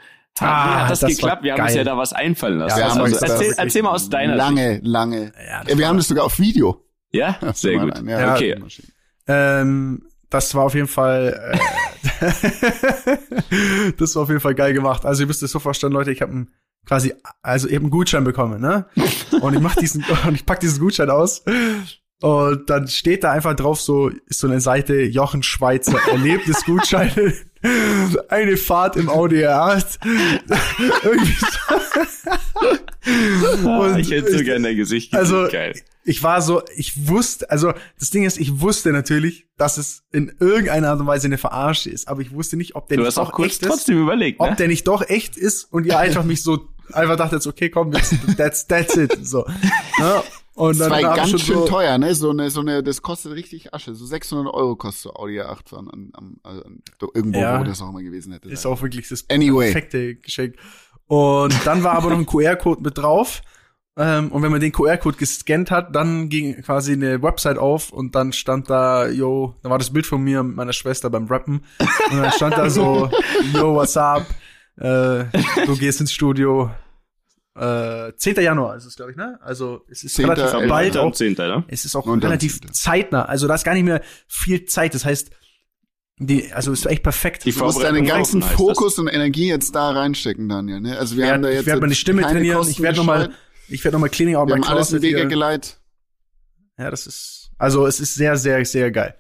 Ah, hat das, das geklappt? Wir haben uns ja da was einfallen lassen. Ja, also, erzähl, erzähl mal aus deiner Lange, Sicht. lange. Ja, wir haben das sogar auf Video. Ja, sehr gut. ja, ja, okay. Ähm, das war auf jeden Fall, äh, [LAUGHS] das war auf jeden Fall geil gemacht. Also ihr müsst es so vorstellen, Leute, ich habe quasi, also eben einen Gutschein bekommen, ne? Und ich mach diesen, [LAUGHS] und ich pack diesen Gutschein aus und dann steht da einfach drauf so, ist so eine Seite Jochen Schweizer Erlebnisgutscheine. [LAUGHS] eine Fahrt im Audi R8. [LAUGHS] Irgendwie so. Und ich hätte so gerne dein Gesicht gesehen. Also, Geil. ich war so, ich wusste, also das Ding ist, ich wusste natürlich, dass es in irgendeiner Art und Weise eine Verarsche ist, aber ich wusste nicht, ob der du nicht doch kurz echt trotzdem ist, überlegt, ne? ob der nicht doch echt ist und ihr einfach mich so einfach dachtet, okay, komm, that's, that's it, so. Ja, und dann das war ganz schön so teuer, ne? So eine, so eine, das kostet richtig Asche. So 600 Euro kostet so Audi A8 fahren an, an, an, irgendwo, ja, wo das auch mal gewesen hätte. Ist sein. auch wirklich das anyway. perfekte Geschenk. Und dann war aber noch ein QR-Code mit drauf. Ähm, und wenn man den QR-Code gescannt hat, dann ging quasi eine Website auf und dann stand da, yo, da war das Bild von mir mit meiner Schwester beim Rappen. Und dann stand da so, yo, what's up? Äh, du [LAUGHS] gehst ins Studio, äh, 10. Januar ist es, glaube ich, ne? Also es ist 10. relativ bald auch. 10. Ne? Es ist auch relativ 10. zeitnah. Also da ist gar nicht mehr viel Zeit. Das heißt, die, also ist echt perfekt. Die du musst deinen ganzen Fokus und Energie jetzt da reinstecken, Daniel. Ne? Also wir ja, haben da jetzt ich werde meine Stimme trainieren. Ich werde nochmal, ich werde nochmal Cleaning out wir haben alles in Wege geleitet. Ja, das ist, also es ist sehr, sehr, sehr geil.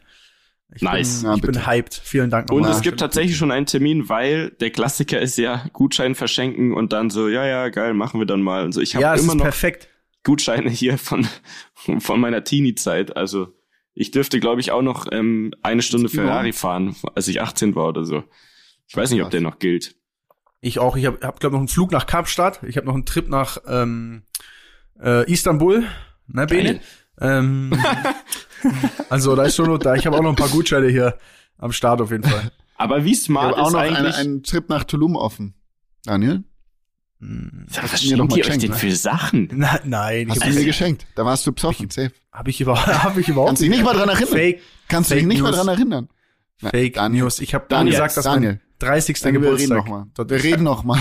Ich nice. Bin, ja, ich bin hyped. Vielen Dank nochmal. Und es gibt tatsächlich schon einen Termin, weil der Klassiker ist ja Gutschein verschenken und dann so, ja, ja, geil, machen wir dann mal. Und so, ich habe ja, immer noch perfekt. Gutscheine hier von, von meiner Teenie-Zeit. Also ich dürfte, glaube ich, auch noch ähm, eine Stunde Ferrari fahren, als ich 18 war oder so. Ich weiß nicht, ob der noch gilt. Ich auch. Ich habe, hab, glaube noch einen Flug nach Kapstadt. Ich habe noch einen Trip nach ähm, äh, Istanbul, ne, Bene? Ähm, [LAUGHS] also da ist schon noch, da, ich habe auch noch ein paar Gutscheine hier am Start auf jeden Fall. Aber wie smart ich auch ist noch eigentlich... einen, einen Trip nach Tulum offen. Daniel? Hm, was was schenkt ihr euch denn für Sachen? Na, nein. Hast du mir geschenkt. Da warst du besoffen, safe. Hab ich überhaupt, [LAUGHS] hab ich überhaupt Kannst dich nicht mal dran erinnern. Fake. Kannst du dich nicht News. mal dran erinnern. Fake Daniel. News. Ich habe dann gesagt, dass Daniel. mein 30. Daniel, Geburtstag. Wir reden noch mal. Wir reden noch mal.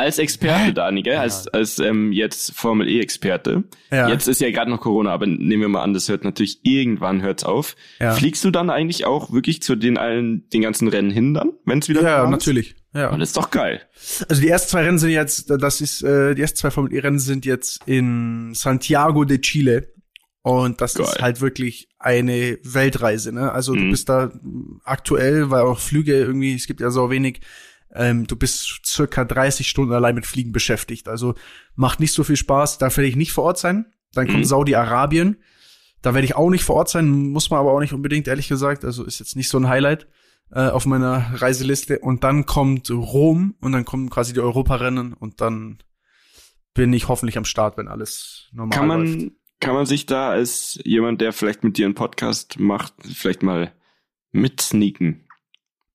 Als Experte, Dani, gell? Als, als ähm, jetzt Formel E-Experte. Ja. Jetzt ist ja gerade noch Corona, aber nehmen wir mal an, das hört natürlich irgendwann hört's auf. Ja. Fliegst du dann eigentlich auch wirklich zu den allen, den ganzen Rennen hin dann, wenn es wieder Ja, natürlich. Ja. Und das ist doch geil. Also die ersten zwei Rennen sind jetzt, das ist, äh, die ersten zwei Formel E-Rennen sind jetzt in Santiago de Chile. Und das Geil. ist halt wirklich eine Weltreise, ne? Also mhm. du bist da aktuell, weil auch Flüge irgendwie, es gibt ja so wenig, ähm, du bist circa 30 Stunden allein mit Fliegen beschäftigt. Also macht nicht so viel Spaß. Da werde ich nicht vor Ort sein. Dann kommt mhm. Saudi-Arabien. Da werde ich auch nicht vor Ort sein, muss man aber auch nicht unbedingt, ehrlich gesagt. Also ist jetzt nicht so ein Highlight äh, auf meiner Reiseliste. Und dann kommt Rom und dann kommen quasi die Europarennen und dann bin ich hoffentlich am Start, wenn alles normal kann man, läuft. Kann man sich da als jemand, der vielleicht mit dir einen Podcast macht, vielleicht mal mitsneaken?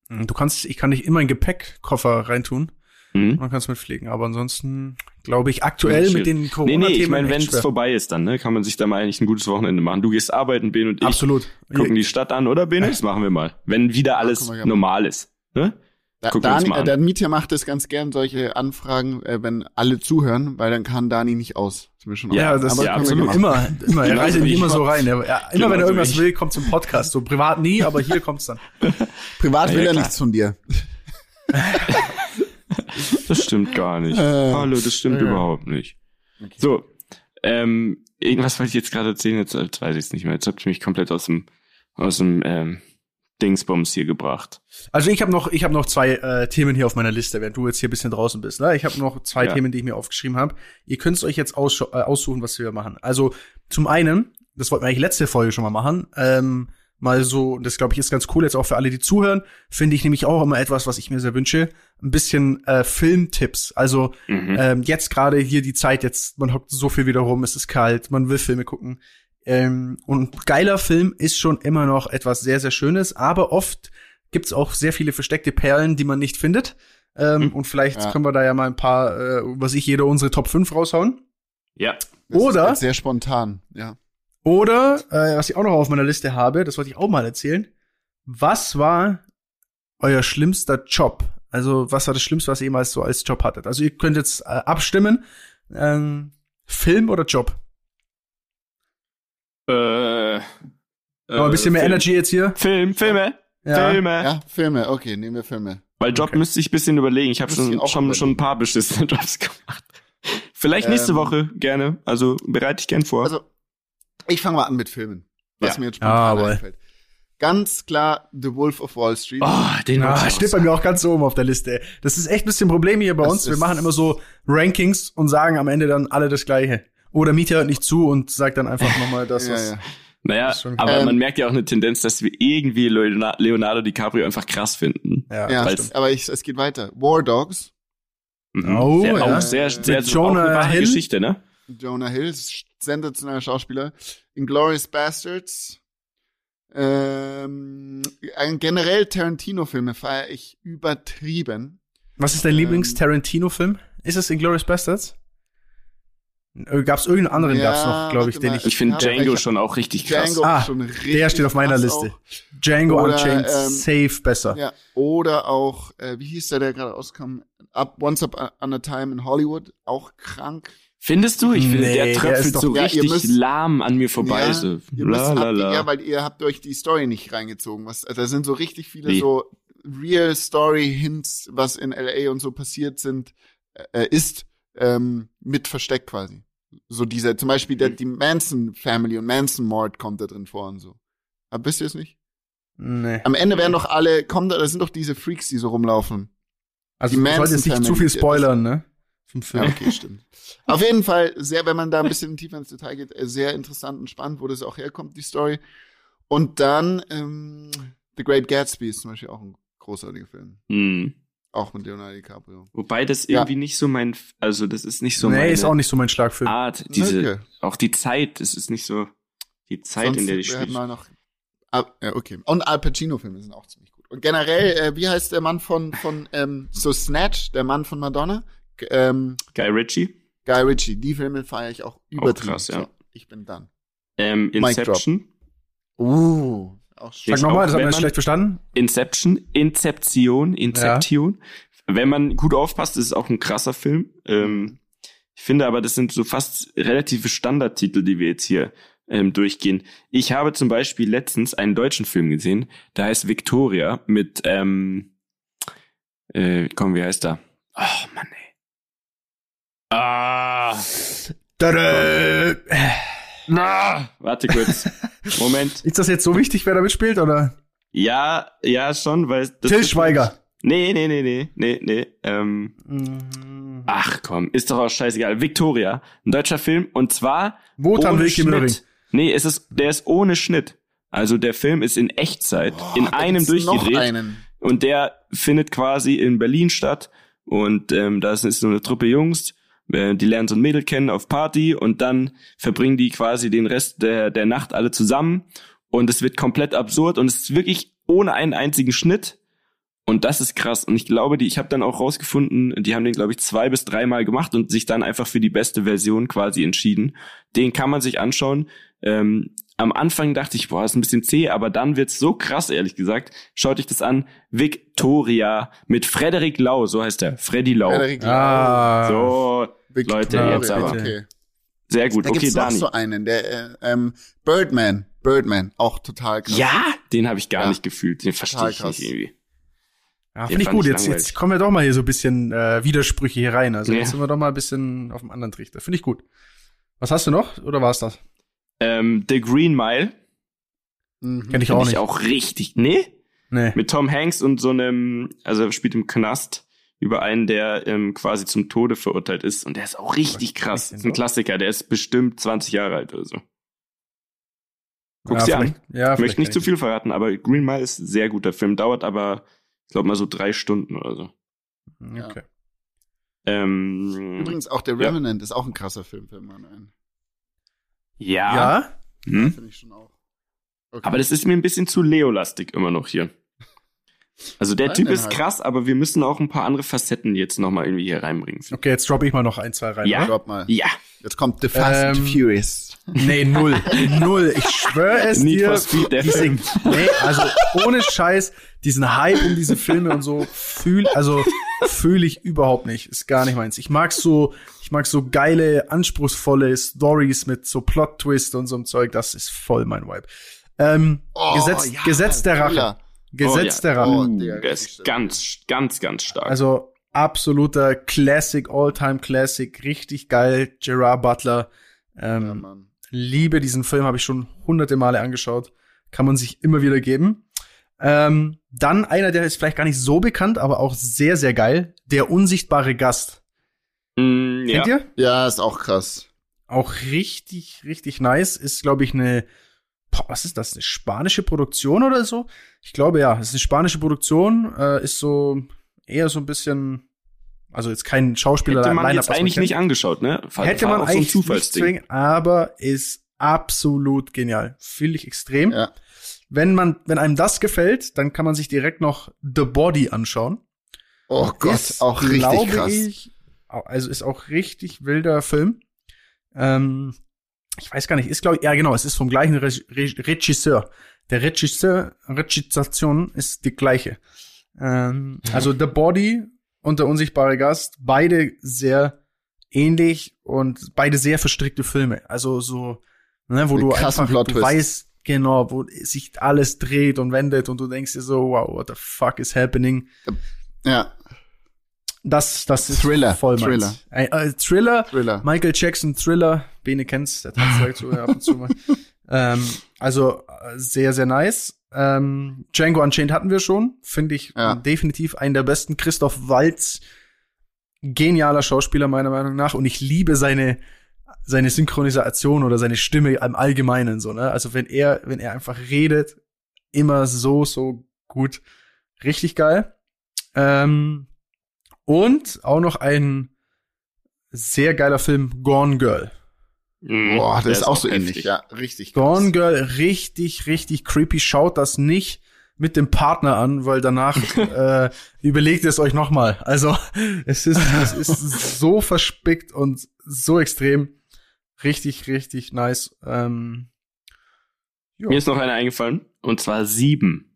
Du kannst, ich kann dich immer in Gepäckkoffer reintun. Mhm. Man kann es mitfliegen. Aber ansonsten glaube ich aktuell mit den Corona-Themen. Nee, nee, ich meine, wenn es vorbei ist, dann ne, kann man sich da mal eigentlich ein gutes Wochenende machen. Du gehst arbeiten, Ben und ich. Absolut. Gucken die Stadt an, oder Ben? Das machen wir mal. Wenn wieder alles ja, normal ist. Ne? Da, Dani, äh, der Mietja macht es ganz gern, solche Anfragen, äh, wenn alle zuhören, weil dann kann Dani nicht aus. Das ja, das ist ja, absolut. Immer, immer. Er reicht immer so rein. Er, ja, immer wenn er irgendwas will, kommt zum Podcast. So privat nie, aber hier kommt's dann. [LAUGHS] privat will ja, er klar. nichts von dir. [LAUGHS] das stimmt gar nicht. Äh, Hallo, das stimmt ja. überhaupt nicht. Okay. So, ähm, irgendwas wollte ich jetzt gerade erzählen, jetzt, jetzt weiß ich es nicht mehr. Jetzt habt ihr mich komplett aus dem, aus dem ähm, Dingsbums hier gebracht. Also ich habe noch, ich habe noch zwei äh, Themen hier auf meiner Liste, während du jetzt hier bisschen draußen bist. Ne? Ich habe noch zwei ja. Themen, die ich mir aufgeschrieben habe. Ihr könnt euch jetzt aus, äh, aussuchen, was wir machen. Also zum einen, das wollten wir eigentlich letzte Folge schon mal machen, ähm, mal so, das glaube ich ist ganz cool jetzt auch für alle, die zuhören, finde ich nämlich auch immer etwas, was ich mir sehr wünsche, ein bisschen äh, Filmtipps. Also mhm. ähm, jetzt gerade hier die Zeit, jetzt man hockt so viel wieder rum, es ist kalt, man will Filme gucken. Ähm, und geiler Film ist schon immer noch etwas sehr, sehr Schönes, aber oft gibt's auch sehr viele versteckte Perlen, die man nicht findet. Ähm, mhm. Und vielleicht ja. können wir da ja mal ein paar, äh, was ich, jeder unsere Top 5 raushauen. Ja. Das oder sehr spontan, ja. Oder, äh, was ich auch noch auf meiner Liste habe, das wollte ich auch mal erzählen. Was war euer schlimmster Job? Also, was war das Schlimmste, was ihr jemals so als Job hattet? Also, ihr könnt jetzt äh, abstimmen. Ähm, Film oder Job? Äh, Aber ein bisschen mehr Film. Energy jetzt hier. Film, Filme. Ja. Filme. Ja, Filme. Okay, nehmen wir Filme. Weil Job okay. müsste ich ein bisschen überlegen. Ich habe schon, schon, schon ein paar beschissene [LAUGHS] Jobs gemacht. Vielleicht nächste ähm, Woche gerne. Also bereite ich gern vor. Also, ich fange mal an mit Filmen. Was ja. mir jetzt spontan ah, einfällt. Ganz klar The Wolf of Wall Street. Oh, den ah, steht bei mir auch ganz oben auf der Liste. Das ist echt ein bisschen Problem hier bei das uns. Wir machen immer so Rankings und sagen am Ende dann alle das Gleiche. Oder Mieter hört nicht zu und sagt dann einfach nochmal das, was. [LAUGHS] ja, ja. Naja, aber ähm, man merkt ja auch eine Tendenz, dass wir irgendwie Leonardo DiCaprio einfach krass finden. Ja, ja aber ich, es geht weiter. War Dogs. Mhm. Oh, sehr, ja. Auch sehr, sehr, sehr Jonah Hill. Geschichte, ne? Jonah Hill, sensationeller Schauspieler. Inglourious Bastards. Ähm, generell Tarantino-Filme feiere ich übertrieben. Was ist dein ähm, Lieblings-Tarantino-Film? Ist es Inglourious Bastards? Äh, gab es irgendeinen anderen, ja, gab's noch, glaube ich, den ich. Ich finde Django schon auch richtig krass. Django ah, schon richtig der steht auf meiner Liste. Auch. Django oder, Unchained, ähm, safe besser. Ja, oder auch, äh, wie hieß der, der gerade auskam? Up, Once Upon a Time in Hollywood, auch krank. Findest du? Ich finde, nee, der tröpfelt der so ja, richtig müsst, lahm an mir vorbei. Ja, so. La, la, la. ja, weil ihr habt euch die Story nicht reingezogen. Was, da sind so richtig viele wie? so Real Story Hints, was in LA und so passiert sind, äh, ist, ähm, mit versteckt quasi. So dieser, zum Beispiel der, mhm. die Manson Family und Manson Mord kommt da drin vor und so. Aber wisst ihr es nicht? Nee. Am Ende werden doch alle, kommen da, das sind doch diese Freaks, die so rumlaufen. Also man sollte jetzt nicht zu viel spoilern, ne? Vom Film. Ja, okay, stimmt. [LAUGHS] Auf jeden Fall sehr, wenn man da ein bisschen tiefer ins Detail geht, äh, sehr interessant und spannend, wo das auch herkommt, die Story. Und dann ähm, The Great Gatsby ist zum Beispiel auch ein großartiger Film. Mhm. Auch mit Leonardo DiCaprio. Wobei das irgendwie ja. nicht so mein, also das ist nicht so nee, meine ist auch nicht so mein Schlagfilm. Art, diese, okay. auch die Zeit, das ist nicht so die Zeit, Sonst in der die spielt. Mal noch, ah, ja, okay. Und Al Pacino-Filme sind auch ziemlich gut. Und generell, äh, wie heißt der Mann von, von [LAUGHS] ähm, so Snatch, der Mann von Madonna? Ähm, Guy Ritchie? Guy Ritchie, die Filme feiere ich auch übertrieben. Auch krass, ja. So, ich bin dann. Ähm, Inception. Uh, auch Sag nochmal, das haben wir schlecht verstanden. Inception, Inception, Inception. Ja. Wenn man gut aufpasst, ist es auch ein krasser Film. Ähm, ich finde aber, das sind so fast relative Standardtitel, die wir jetzt hier ähm, durchgehen. Ich habe zum Beispiel letztens einen deutschen Film gesehen, der heißt Victoria mit, ähm, äh, komm, wie heißt er? Oh, Mann, ey. Ah. Tada. Na, warte kurz. [LAUGHS] Moment. [LAUGHS] Ist das jetzt so wichtig, wer da mitspielt, oder? Ja, ja, schon, weil. Das Till Schweiger. Nee, nee, nee, nee, nee, nee. Ähm, mm. Ach komm, ist doch auch scheißegal. Victoria, ein deutscher Film und zwar. Wotan Wilke Möhring. Nee, es ist, der ist ohne Schnitt. Also der Film ist in Echtzeit, oh, in einem durchgedreht. Und der findet quasi in Berlin statt. Und ähm, da ist so eine Truppe Jungs, die lernen so ein Mädel kennen auf Party und dann verbringen die quasi den Rest der, der Nacht alle zusammen und es wird komplett absurd und es ist wirklich ohne einen einzigen Schnitt und das ist krass und ich glaube, die ich habe dann auch rausgefunden, die haben den glaube ich zwei bis dreimal gemacht und sich dann einfach für die beste Version quasi entschieden. Den kann man sich anschauen. Ähm, am Anfang dachte ich, boah, ist ein bisschen zäh, aber dann wird's so krass, ehrlich gesagt. Schaut euch das an. Victoria mit Frederik Lau, so heißt er. Freddy Lau. Frederik Lau. Ah. So, Victoria, Leute, jetzt aber. Okay. Sehr gut. Da okay, gibt's Dani. noch so einen, der äh, ähm, Birdman. Birdman, auch total krass. Ja, den habe ich gar ja. nicht gefühlt. Den verstehe ich nicht irgendwie. Ja, finde ich gut. Jetzt, jetzt kommen wir doch mal hier so ein bisschen äh, Widersprüche hier rein. Also ja. jetzt sind wir doch mal ein bisschen auf dem anderen Trichter. Finde ich gut. Was hast du noch? Oder war's das? Ähm, The Green Mile. Mhm. Kenn ich auch nicht. Ich auch richtig. Nee? Nee. Mit Tom Hanks und so einem, also er spielt im Knast über einen, der ähm, quasi zum Tode verurteilt ist. Und der ist auch richtig krass. Das ist ein Klassiker. Der ist bestimmt 20 Jahre alt oder so. Guck's ja, dir an. Ja, ich möchte nicht zu viel verraten, aber Green Mile ist ein sehr guter Film. Dauert aber, ich glaube mal so drei Stunden oder so. Okay. Ähm, Übrigens auch der Revenant ja. ist auch ein krasser Film für einen. Ja. Ja? Hm? Finde ich schon auch. Okay. Aber das ist mir ein bisschen zu Leo-lastig immer noch hier. Also der Nein, Typ ist halt. krass, aber wir müssen auch ein paar andere Facetten jetzt noch mal irgendwie hier reinbringen. Okay, jetzt droppe ich mal noch ein, zwei rein. Ja, Drop mal. ja. Jetzt kommt The Fast ähm, and Furious. Nee, null. [LAUGHS] null. Ich schwöre es Need dir. Speed, der Film. nee, also ohne Scheiß, diesen Hype um diese Filme und so fühl, also fühle ich überhaupt nicht. Ist gar nicht meins. Ich mag so, ich mag so geile, anspruchsvolle Stories mit so Plot-Twist und so einem Zeug. Das ist voll mein Vibe. Ähm, oh, Gesetz, ja, Gesetz der Rache. Gesetz oh, ja. der Rache. Oh, der ist ganz, ganz, ganz stark. Also absoluter Classic, All-Time Classic, richtig geil. Gerard Butler. Ähm, ja, liebe diesen Film, habe ich schon hunderte Male angeschaut. Kann man sich immer wieder geben. Ähm, dann einer, der ist vielleicht gar nicht so bekannt, aber auch sehr, sehr geil. Der unsichtbare Gast. Mm, Kennt ja. ihr? Ja, ist auch krass. Auch richtig, richtig nice. Ist, glaube ich, eine, boah, was ist das? Eine spanische Produktion oder so? Ich glaube ja, es ist eine spanische Produktion. Äh, ist so eher so ein bisschen, also jetzt kein Schauspieler. Hätte man jetzt eigentlich nicht angeschaut, ne? Fall, Hätte man eigentlich so nicht zwingen, aber ist absolut genial. Finde ich extrem. Ja. Wenn man, wenn einem das gefällt, dann kann man sich direkt noch The Body anschauen. Oh Gott, ist, auch richtig krass. Ich, also ist auch richtig wilder Film. Ähm, ich weiß gar nicht, ist glaube ich, ja genau, es ist vom gleichen Re Re Regisseur. Der Regisseur, Regissation ist die gleiche. Ähm, also The Body und der unsichtbare Gast, beide sehr ähnlich und beide sehr verstrickte Filme. Also so, ne, wo du einfach du weißt, genau, wo sich alles dreht und wendet und du denkst dir so, wow, what the fuck is happening? Ja. Das, das ist Thriller. voll Thriller. Äh, äh, Thriller. Thriller. Michael Jackson Thriller. Bene kennt's, der tanzt [LAUGHS] so ab und zu mal. ähm, also äh, sehr, sehr nice. Ähm, Django Unchained hatten wir schon. Finde ich ja. definitiv einen der besten. Christoph Waltz, genialer Schauspieler meiner Meinung nach. Und ich liebe seine, seine Synchronisation oder seine Stimme im Allgemeinen so, ne? Also wenn er, wenn er einfach redet, immer so, so gut. Richtig geil. Ähm, Und auch noch ein sehr geiler Film, Gone Girl. Mhm, Boah, das ist auch so ähnlich, ja, richtig. Gone Girl, richtig, richtig creepy. Schaut das nicht mit dem Partner an, weil danach [LAUGHS] äh, überlegt es euch nochmal. Also es ist, es ist so verspickt und so extrem. Richtig, richtig nice. Ähm, Mir ist noch eine eingefallen, und zwar sieben.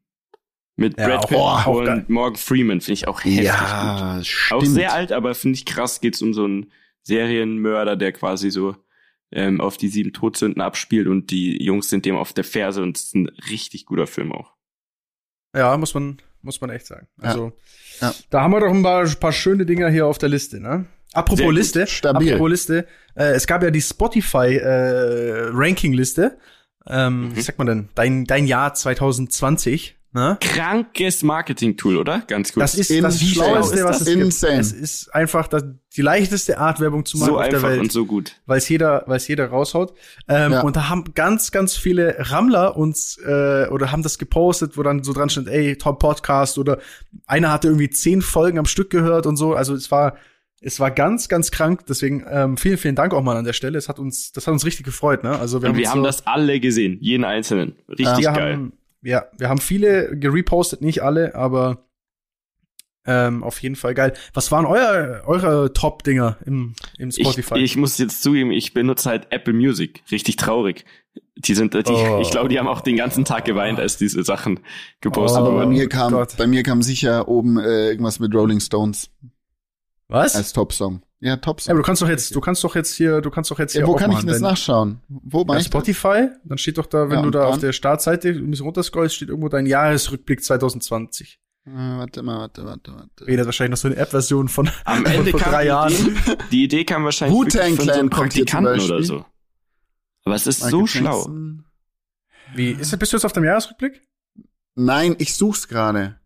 Mit ja, Brad Pitt oh, und geil. Morgan Freeman finde ich auch heftig ja, gut. Stimmt. Auch sehr alt, aber finde ich krass, geht's um so einen Serienmörder, der quasi so ähm, auf die sieben Todsünden abspielt und die Jungs sind dem auf der Ferse und es ist ein richtig guter Film auch. Ja, muss man, muss man echt sagen. Also, ja. Ja. da haben wir doch ein paar, paar schöne Dinger hier auf der Liste, ne? Apropos Liste, stabil. apropos Liste, äh, es gab ja die Spotify äh, Ranking-Liste. Ähm, mhm. Wie sagt man denn? Dein, dein Jahr 2020. Ne? Krankes Marketing-Tool, oder? Ganz gut. Das ist Insane. das Schlaueste, was es Insane. gibt. Es ist einfach das, die leichteste Art, Werbung zu machen so auf der Welt. und so gut. Weil es jeder, weil es jeder raushaut. Ähm, ja. Und da haben ganz, ganz viele Rammler uns äh, oder haben das gepostet, wo dann so dran stand, ey, Top Podcast oder einer hatte irgendwie zehn Folgen am Stück gehört und so. Also es war es war ganz, ganz krank. Deswegen ähm, vielen, vielen Dank auch mal an der Stelle. Es hat uns, das hat uns richtig gefreut. Ne? Also wir haben, wir haben so, das alle gesehen, jeden einzelnen. Richtig ja, geil. Haben, ja, wir haben viele gerepostet, nicht alle, aber ähm, auf jeden Fall geil. Was waren euer, eure Top-Dinger im, im Spotify? Ich, ich muss jetzt zugeben, ich benutze halt Apple Music. Richtig traurig. Die sind, die, oh. ich glaube, die haben auch den ganzen Tag geweint, als diese Sachen gepostet oh, wurden. Aber bei mir kam, bei mir kam sicher oben äh, irgendwas mit Rolling Stones. Was? Als Top-Song. Ja, Top. Ja, aber du kannst doch jetzt, du kannst doch jetzt hier, du kannst doch jetzt hier. Ja, wo kann ich denn das nachschauen? Wo bei Spotify? Dann steht doch da, wenn ja, du da dann? auf der Startseite ein bisschen runterscrollst, steht irgendwo dein Jahresrückblick 2020. Äh, warte mal, warte, warte, warte. Wäre wahrscheinlich noch so eine App-Version von, Am Ende [LAUGHS] von drei Jahren. Idee, die Idee kam wahrscheinlich von so einem Praktikanten oder so. Aber es ist Michael so schlau. Wie, ist, bist du jetzt auf deinem Jahresrückblick? Nein, ich such's gerade.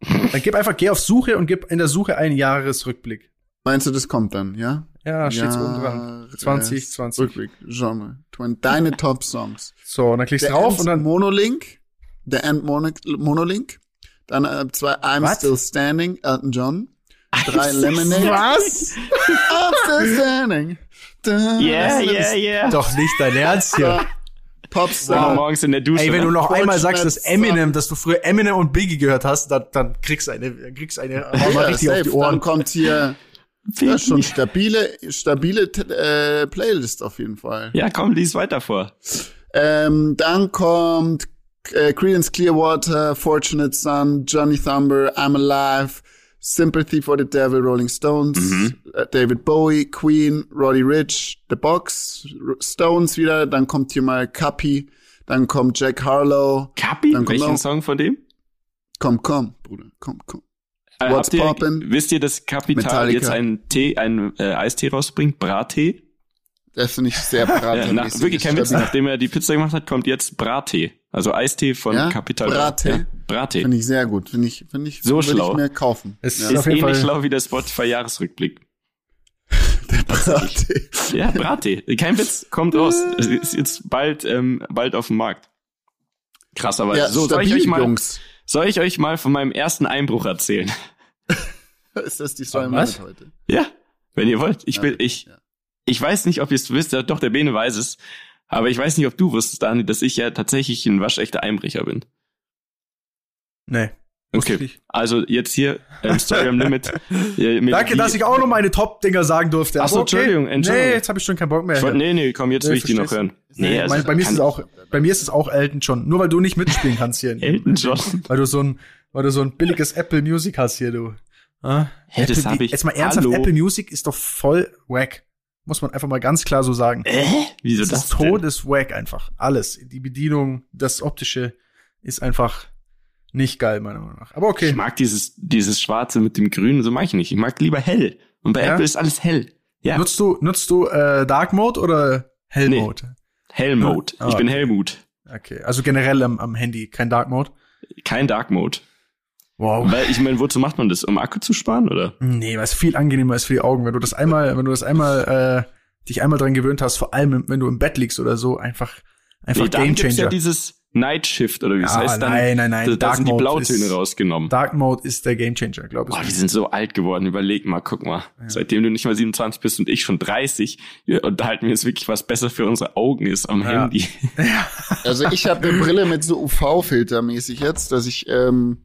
Dann gib einfach, geh auf Suche und gib in der Suche einen Jahresrückblick. Meinst du, das kommt dann, ja? Ja, steht's ja, oben dran. 20, 20. Rückblick, Genre. Deine [LAUGHS] Top-Songs. So, und dann klickst du drauf und dann. Monolink. Der End Monolink. Dann äh, zwei I'm What? Still Standing, Elton John. Drei Lemonade. Was? [LAUGHS] I'm Still Standing. Yeah, yeah, yeah. Doch nicht dein Ernst hier. Popstar. morgens in der Dusche. Ey, wenn du noch einmal sagst, dass Eminem, dass du früher Eminem und Biggie gehört hast, dann, dann kriegst du eine, kriegst eine, ja, mal richtig safe. auf die Ohren. Dann kommt hier ja, schon stabile, stabile äh, Playlist auf jeden Fall. Ja, komm, lies weiter vor. Ähm, dann kommt äh, Creedence Clearwater, Fortunate Son, Johnny Thumber, I'm Alive, Sympathy for the Devil, Rolling Stones, mhm. äh, David Bowie, Queen, Roddy Rich, The Box, Stones wieder, dann kommt hier mal Cappy, dann kommt Jack Harlow. Cappy? Welchen Song von dem? Komm, komm, Bruder, komm, komm. Äh, What's ihr, poppin'? Wisst ihr, dass Capital Metallica. jetzt einen Tee, einen äh, Eistee rausbringt? Brattee? Das finde ich sehr [LAUGHS] brattee. ja, nach, wirklich kein Witz. Nachdem er die Pizza gemacht hat, kommt jetzt Brattee. Also Eistee von ja? Capital. Brattee. Ja, Brattee. Finde ich sehr gut. Finde ich, finde ich, so schlau. ich mir kaufen. Es ja. ist ähnlich schlau wie der Spotify-Jahresrückblick. [LAUGHS] der Brattee. Ja, Brattee. Kein Witz. Kommt raus. Es ist jetzt bald, ähm, bald auf dem Markt. Krasserweise. Ja, so, soll ich euch mal, Jungs. Soll ich euch mal von meinem ersten Einbruch erzählen? [LAUGHS] ist das die Story was? heute? Ja, wenn ihr wollt. Ich will, ich, ja. ich weiß nicht, ob ihr es wisst, doch der Bene weiß es. Aber ich weiß nicht, ob du wusstest, Dani, dass ich ja tatsächlich ein waschechter Einbrecher bin. Nee. Okay, also jetzt hier ähm, Story am Limit. [LAUGHS] Danke, dass ich auch noch meine Top-Dinger sagen durfte. Achso, okay. Entschuldigung, Entschuldigung. Nee, jetzt habe ich schon keinen Bock mehr. Ich wollt, nee, nee, komm, jetzt nee, will ich die noch hören. Nee, also, bei mir ist es auch, bei mir ist es auch Elton John. Nur weil du nicht mitspielen kannst hier. Elton John. Weil du so ein, weil du so ein billiges Apple Music hast hier, du. Ah? Hey, das Apple, ich. Jetzt mal ernsthaft, Hallo? Apple Music ist doch voll wack. Muss man einfach mal ganz klar so sagen. Äh? Wieso das? Das ist Todeswack einfach. Alles. Die Bedienung, das Optische ist einfach nicht geil, meiner Meinung nach. Aber okay. Ich mag dieses, dieses Schwarze mit dem Grünen, so mag ich nicht. Ich mag lieber hell. Und bei ja? Apple ist alles hell. Ja. Nutzt du, nutzt du äh, Dark Mode oder Hell Mode? Nee. Hell Mode. Ah, ich bin Helmut. Okay. Also generell am, am Handy kein Dark Mode? Kein Dark Mode. Wow. Weil ich meine, wozu macht man das? Um Akku zu sparen, oder? Nee, weil es viel angenehmer ist für die Augen. Wenn du das einmal, wenn du das einmal, äh, dich einmal dran gewöhnt hast, vor allem wenn du im Bett liegst oder so, einfach, einfach nee, Game Changer. Ja dieses, Night Shift oder wie es Ah, heißt dann. nein, nein, nein, Da, da Dark sind die Mode Blautöne ist- rausgenommen. Dark Mode ist der Gamechanger, glaube ich. Boah, wir sind so alt geworden. Überleg mal, guck mal. Seitdem du nicht mal 27 bist und ich schon 30, wir unterhalten wir uns wirklich, was besser für unsere Augen ist am Ja. Handy. [LAUGHS] Also ich habe eine Brille mit so UV-Filter mäßig jetzt, dass ich, ähm,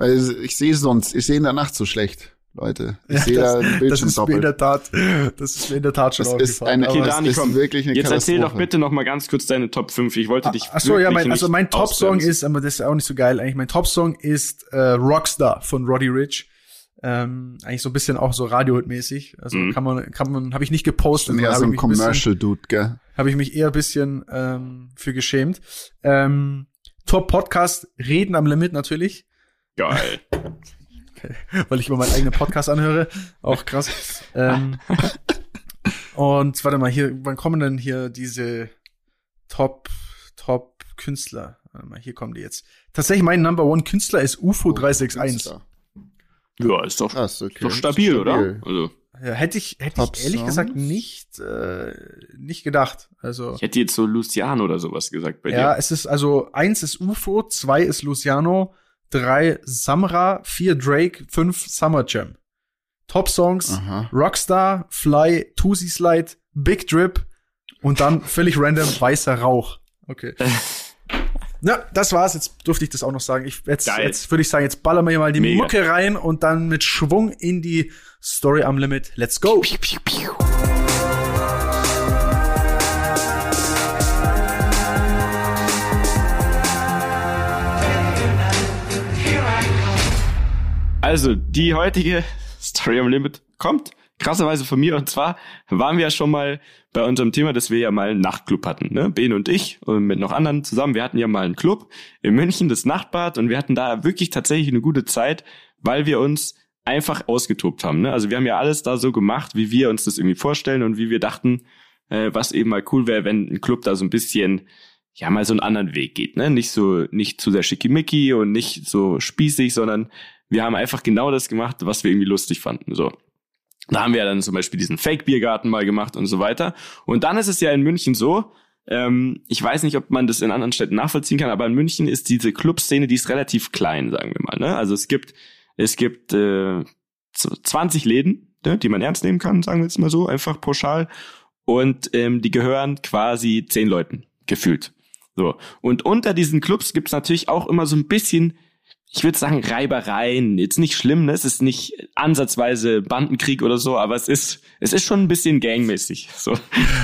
weil ich sehe sonst, ich sehe in der Nacht so schlecht, Leute. Ich Ja, sehe da das, den das Bildschirm ist mir in der Tat, das ist mir in der Tat schon Das ist aufgefallen. eine aber- Okay, das Dani, ist komm. wirklich eine Jetzt erzähl doch bitte noch mal ganz kurz deine Top 5. Ich wollte dich Ach so, ja, mein, also mein Top-Song ist, aber das ist auch nicht so geil eigentlich. Mein Top-Song ist äh, Rockstar von Roddy Rich. Ähm, eigentlich so ein bisschen auch so Radiohit-mäßig. Also Mhm. kann man, kann man, habe ich nicht gepostet. Ja, hab so ich ein Commercial-Dude, gell? habe ich mich eher ein bisschen ähm, für geschämt. Ähm, Top Podcast, Reden am Limit natürlich, Geil. [LAUGHS] weil ich immer meinen eigenen Podcast anhöre. Auch krass. ähm, und warte mal, hier, wann kommen denn hier diese Top, Top Künstler? Warte mal, hier kommen die jetzt. Tatsächlich mein Number One Künstler ist UFO 361. Ja, ist doch, Krass, okay. doch stabil, oder? Stabil. Also, Ja, hätte ich, hätte Top ich ehrlich Songs? gesagt nicht, äh, nicht gedacht. Also. ich hätte jetzt so Luciano oder sowas gesagt bei Ja, dir. es ist also eins ist UFO, zwei ist Luciano, drei Samra, vier Drake, fünf Summer Jam. Top Songs, Aha. Rockstar, Fly, Tusi Slide, Big Drip und dann [LAUGHS] völlig random weißer Rauch. Okay. [LAUGHS] Na, das war's. Jetzt durfte ich das auch noch sagen. Ich, jetzt, Geil. jetzt würde ich sagen, jetzt ballern wir hier mal die Mega. Mucke rein und dann mit Schwung in die Story am Limit. Let's go. Also, die heutige Story am Limit kommt krasserweise von mir. Und zwar waren wir ja schon mal bei unserem Thema, dass wir ja mal einen Nachtclub hatten. Ne? Ben und ich und mit noch anderen zusammen. Wir hatten ja mal einen Club in München, das Nachtbad. Und wir hatten da wirklich tatsächlich eine gute Zeit, weil wir uns einfach ausgetobt haben. Ne? Also wir haben ja alles da so gemacht, wie wir uns das irgendwie vorstellen und wie wir dachten, äh, was eben mal cool wäre, wenn ein Club da so ein bisschen ja mal so einen anderen Weg geht, ne? Nicht so nicht zu sehr schickimicki und nicht so spießig, sondern wir haben einfach genau das gemacht, was wir irgendwie lustig fanden. So. Da haben wir dann zum Beispiel diesen Fake-Biergarten mal gemacht und so weiter. Und dann ist es ja in München so, ähm, ich weiß nicht, ob man das in anderen Städten nachvollziehen kann, aber in München ist diese Clubszene, die ist relativ klein, sagen wir mal. Ne? Also es gibt, es gibt äh, 20 Läden, ne, die man ernst nehmen kann, sagen wir jetzt mal so, einfach pauschal. Und ähm, die gehören quasi zehn Leuten, gefühlt. So. Und unter diesen Clubs gibt's natürlich auch immer so ein bisschen ich würde sagen, Reibereien. Jetzt nicht schlimm, ne? Es ist nicht ansatzweise Bandenkrieg oder so, aber es ist, es ist schon ein bisschen gangmäßig. So.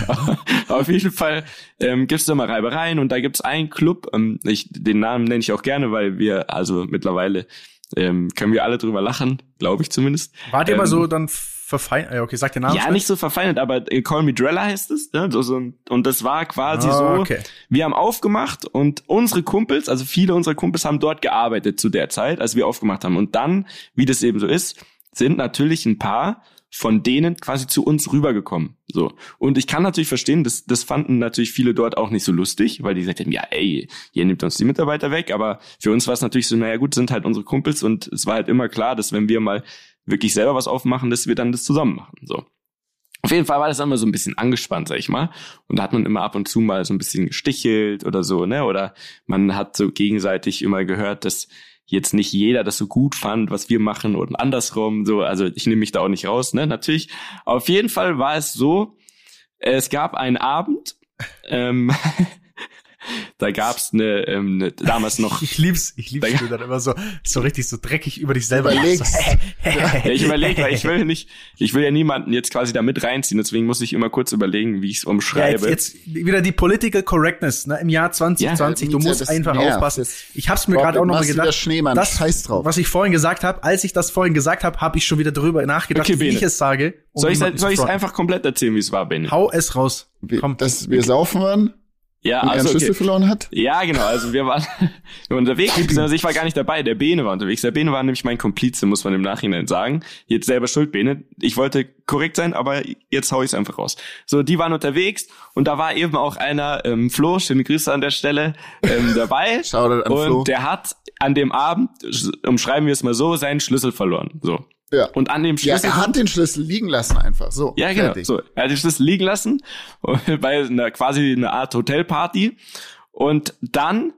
[LAUGHS] Auf jeden Fall ähm, gibt es da mal Reibereien und da gibt's einen Club, ähm, ich, den Namen nenne ich auch gerne, weil wir, also mittlerweile ähm, können wir alle drüber lachen, glaube ich zumindest. Wart ihr Ähm, mal so dann verfeinert? Ja, okay, sag den Namen. Ja, schnell. nicht so verfeinert, aber äh, Call Me Drella heißt es. Ne? So, so, und das war quasi Ah, so, okay. wir haben aufgemacht und unsere Kumpels, also viele unserer Kumpels haben dort gearbeitet zu der Zeit, als wir aufgemacht haben. Und dann, wie das eben so ist, sind natürlich ein paar von denen quasi zu uns rübergekommen. So. Und ich kann natürlich verstehen, das, das fanden natürlich viele dort auch nicht so lustig, weil die gesagt haben, ja, ey, ihr nehmt uns die Mitarbeiter weg. Aber für uns war es natürlich so, naja gut, sind halt unsere Kumpels und es war halt immer klar, dass wenn wir mal wirklich selber was aufmachen, dass wir dann das zusammen machen. So. Auf jeden Fall war das immer so ein bisschen angespannt, sag ich mal. Und da hat man immer ab und zu mal so ein bisschen gestichelt oder so, ne? Oder man hat so gegenseitig immer gehört, dass jetzt nicht jeder das so gut fand, was wir machen und andersrum, so. Also ich nehme mich da auch nicht raus, ne? Natürlich. Auf jeden Fall war es so, es gab einen Abend, ähm, [LAUGHS] [LAUGHS] da gab's eine, ähm, eine damals noch [LAUGHS] Ich lieb's, ich lieb's, Da- wenn du dann immer so, so richtig so dreckig über dich selber Überlegst. [LAUGHS] Ja, ich überlege, weil ich will nicht, ich will ja niemanden jetzt quasi da mit reinziehen, deswegen muss ich immer kurz überlegen, wie ich es Ja, umschreibe. jetzt, jetzt wieder die Political Correctness, ne? Im Jahr 2020, Ja, du musst das einfach nervt. aufpassen. Das- Ich hab's mir gerade auch noch mal machst wieder gedacht. Schneemann, das, scheiß drauf. was ich vorhin gesagt habe, als ich das vorhin gesagt habe, habe ich schon wieder drüber nachgedacht, Okay, wie Bene. ich es sage. um soll ich fronten. einfach komplett erzählen, wie es war, Ben? Hau es raus. Wir, Komm. dass wir saufen waren Ja, und also Schlüssel okay. verloren hat? Ja, genau. Also wir waren, [LAUGHS] wir waren unterwegs. Also ich war gar nicht dabei. Der Bene war unterwegs. Der Bene war nämlich mein Komplize, muss man im Nachhinein sagen. Jetzt selber schuld, Bene. Ich wollte korrekt sein, aber jetzt hau ich es einfach raus. So, die waren unterwegs und da war eben auch einer, ähm, Flo, schöne Grüße an der Stelle, ähm, dabei. [LAUGHS] Shoutout an und Flo. der hat an dem Abend, umschreiben wir es mal so, seinen Schlüssel verloren. So. Ja. Und an dem Ja, Schlüssel. er hat den Schlüssel liegen lassen einfach. So. Ja, genau. fertig. So, er hat den Schlüssel liegen lassen [LAUGHS] bei einer quasi einer Art Hotelparty. Und dann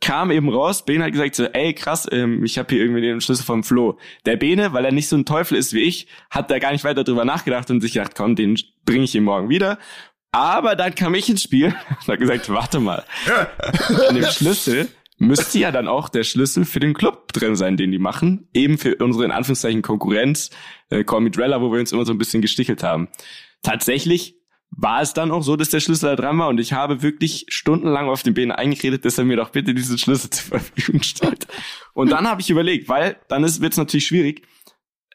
kam eben raus, Bene hat gesagt so, ey krass, ähm, ich habe hier irgendwie den Schlüssel vom Flo. Der Bene, weil er nicht so ein Teufel ist wie ich, hat da gar nicht weiter drüber nachgedacht und sich gedacht, komm, den bringe ich ihm morgen wieder. Aber dann kam ich ins Spiel [LAUGHS] und hat gesagt, warte mal, [LAUGHS] an dem Schlüssel müsste ja dann auch der Schlüssel für den Club drin sein, den die machen. Eben für unsere in Anführungszeichen Konkurrenz, äh, Call Me Drella, wo wir uns immer so ein bisschen gestichelt haben. Tatsächlich war es dann auch so, dass der Schlüssel da dran war und ich habe wirklich stundenlang auf den Beinen eingeredet, dass er mir doch bitte diesen Schlüssel [LAUGHS] zur Verfügung stellt. Und dann habe ich überlegt, weil dann wird es natürlich schwierig.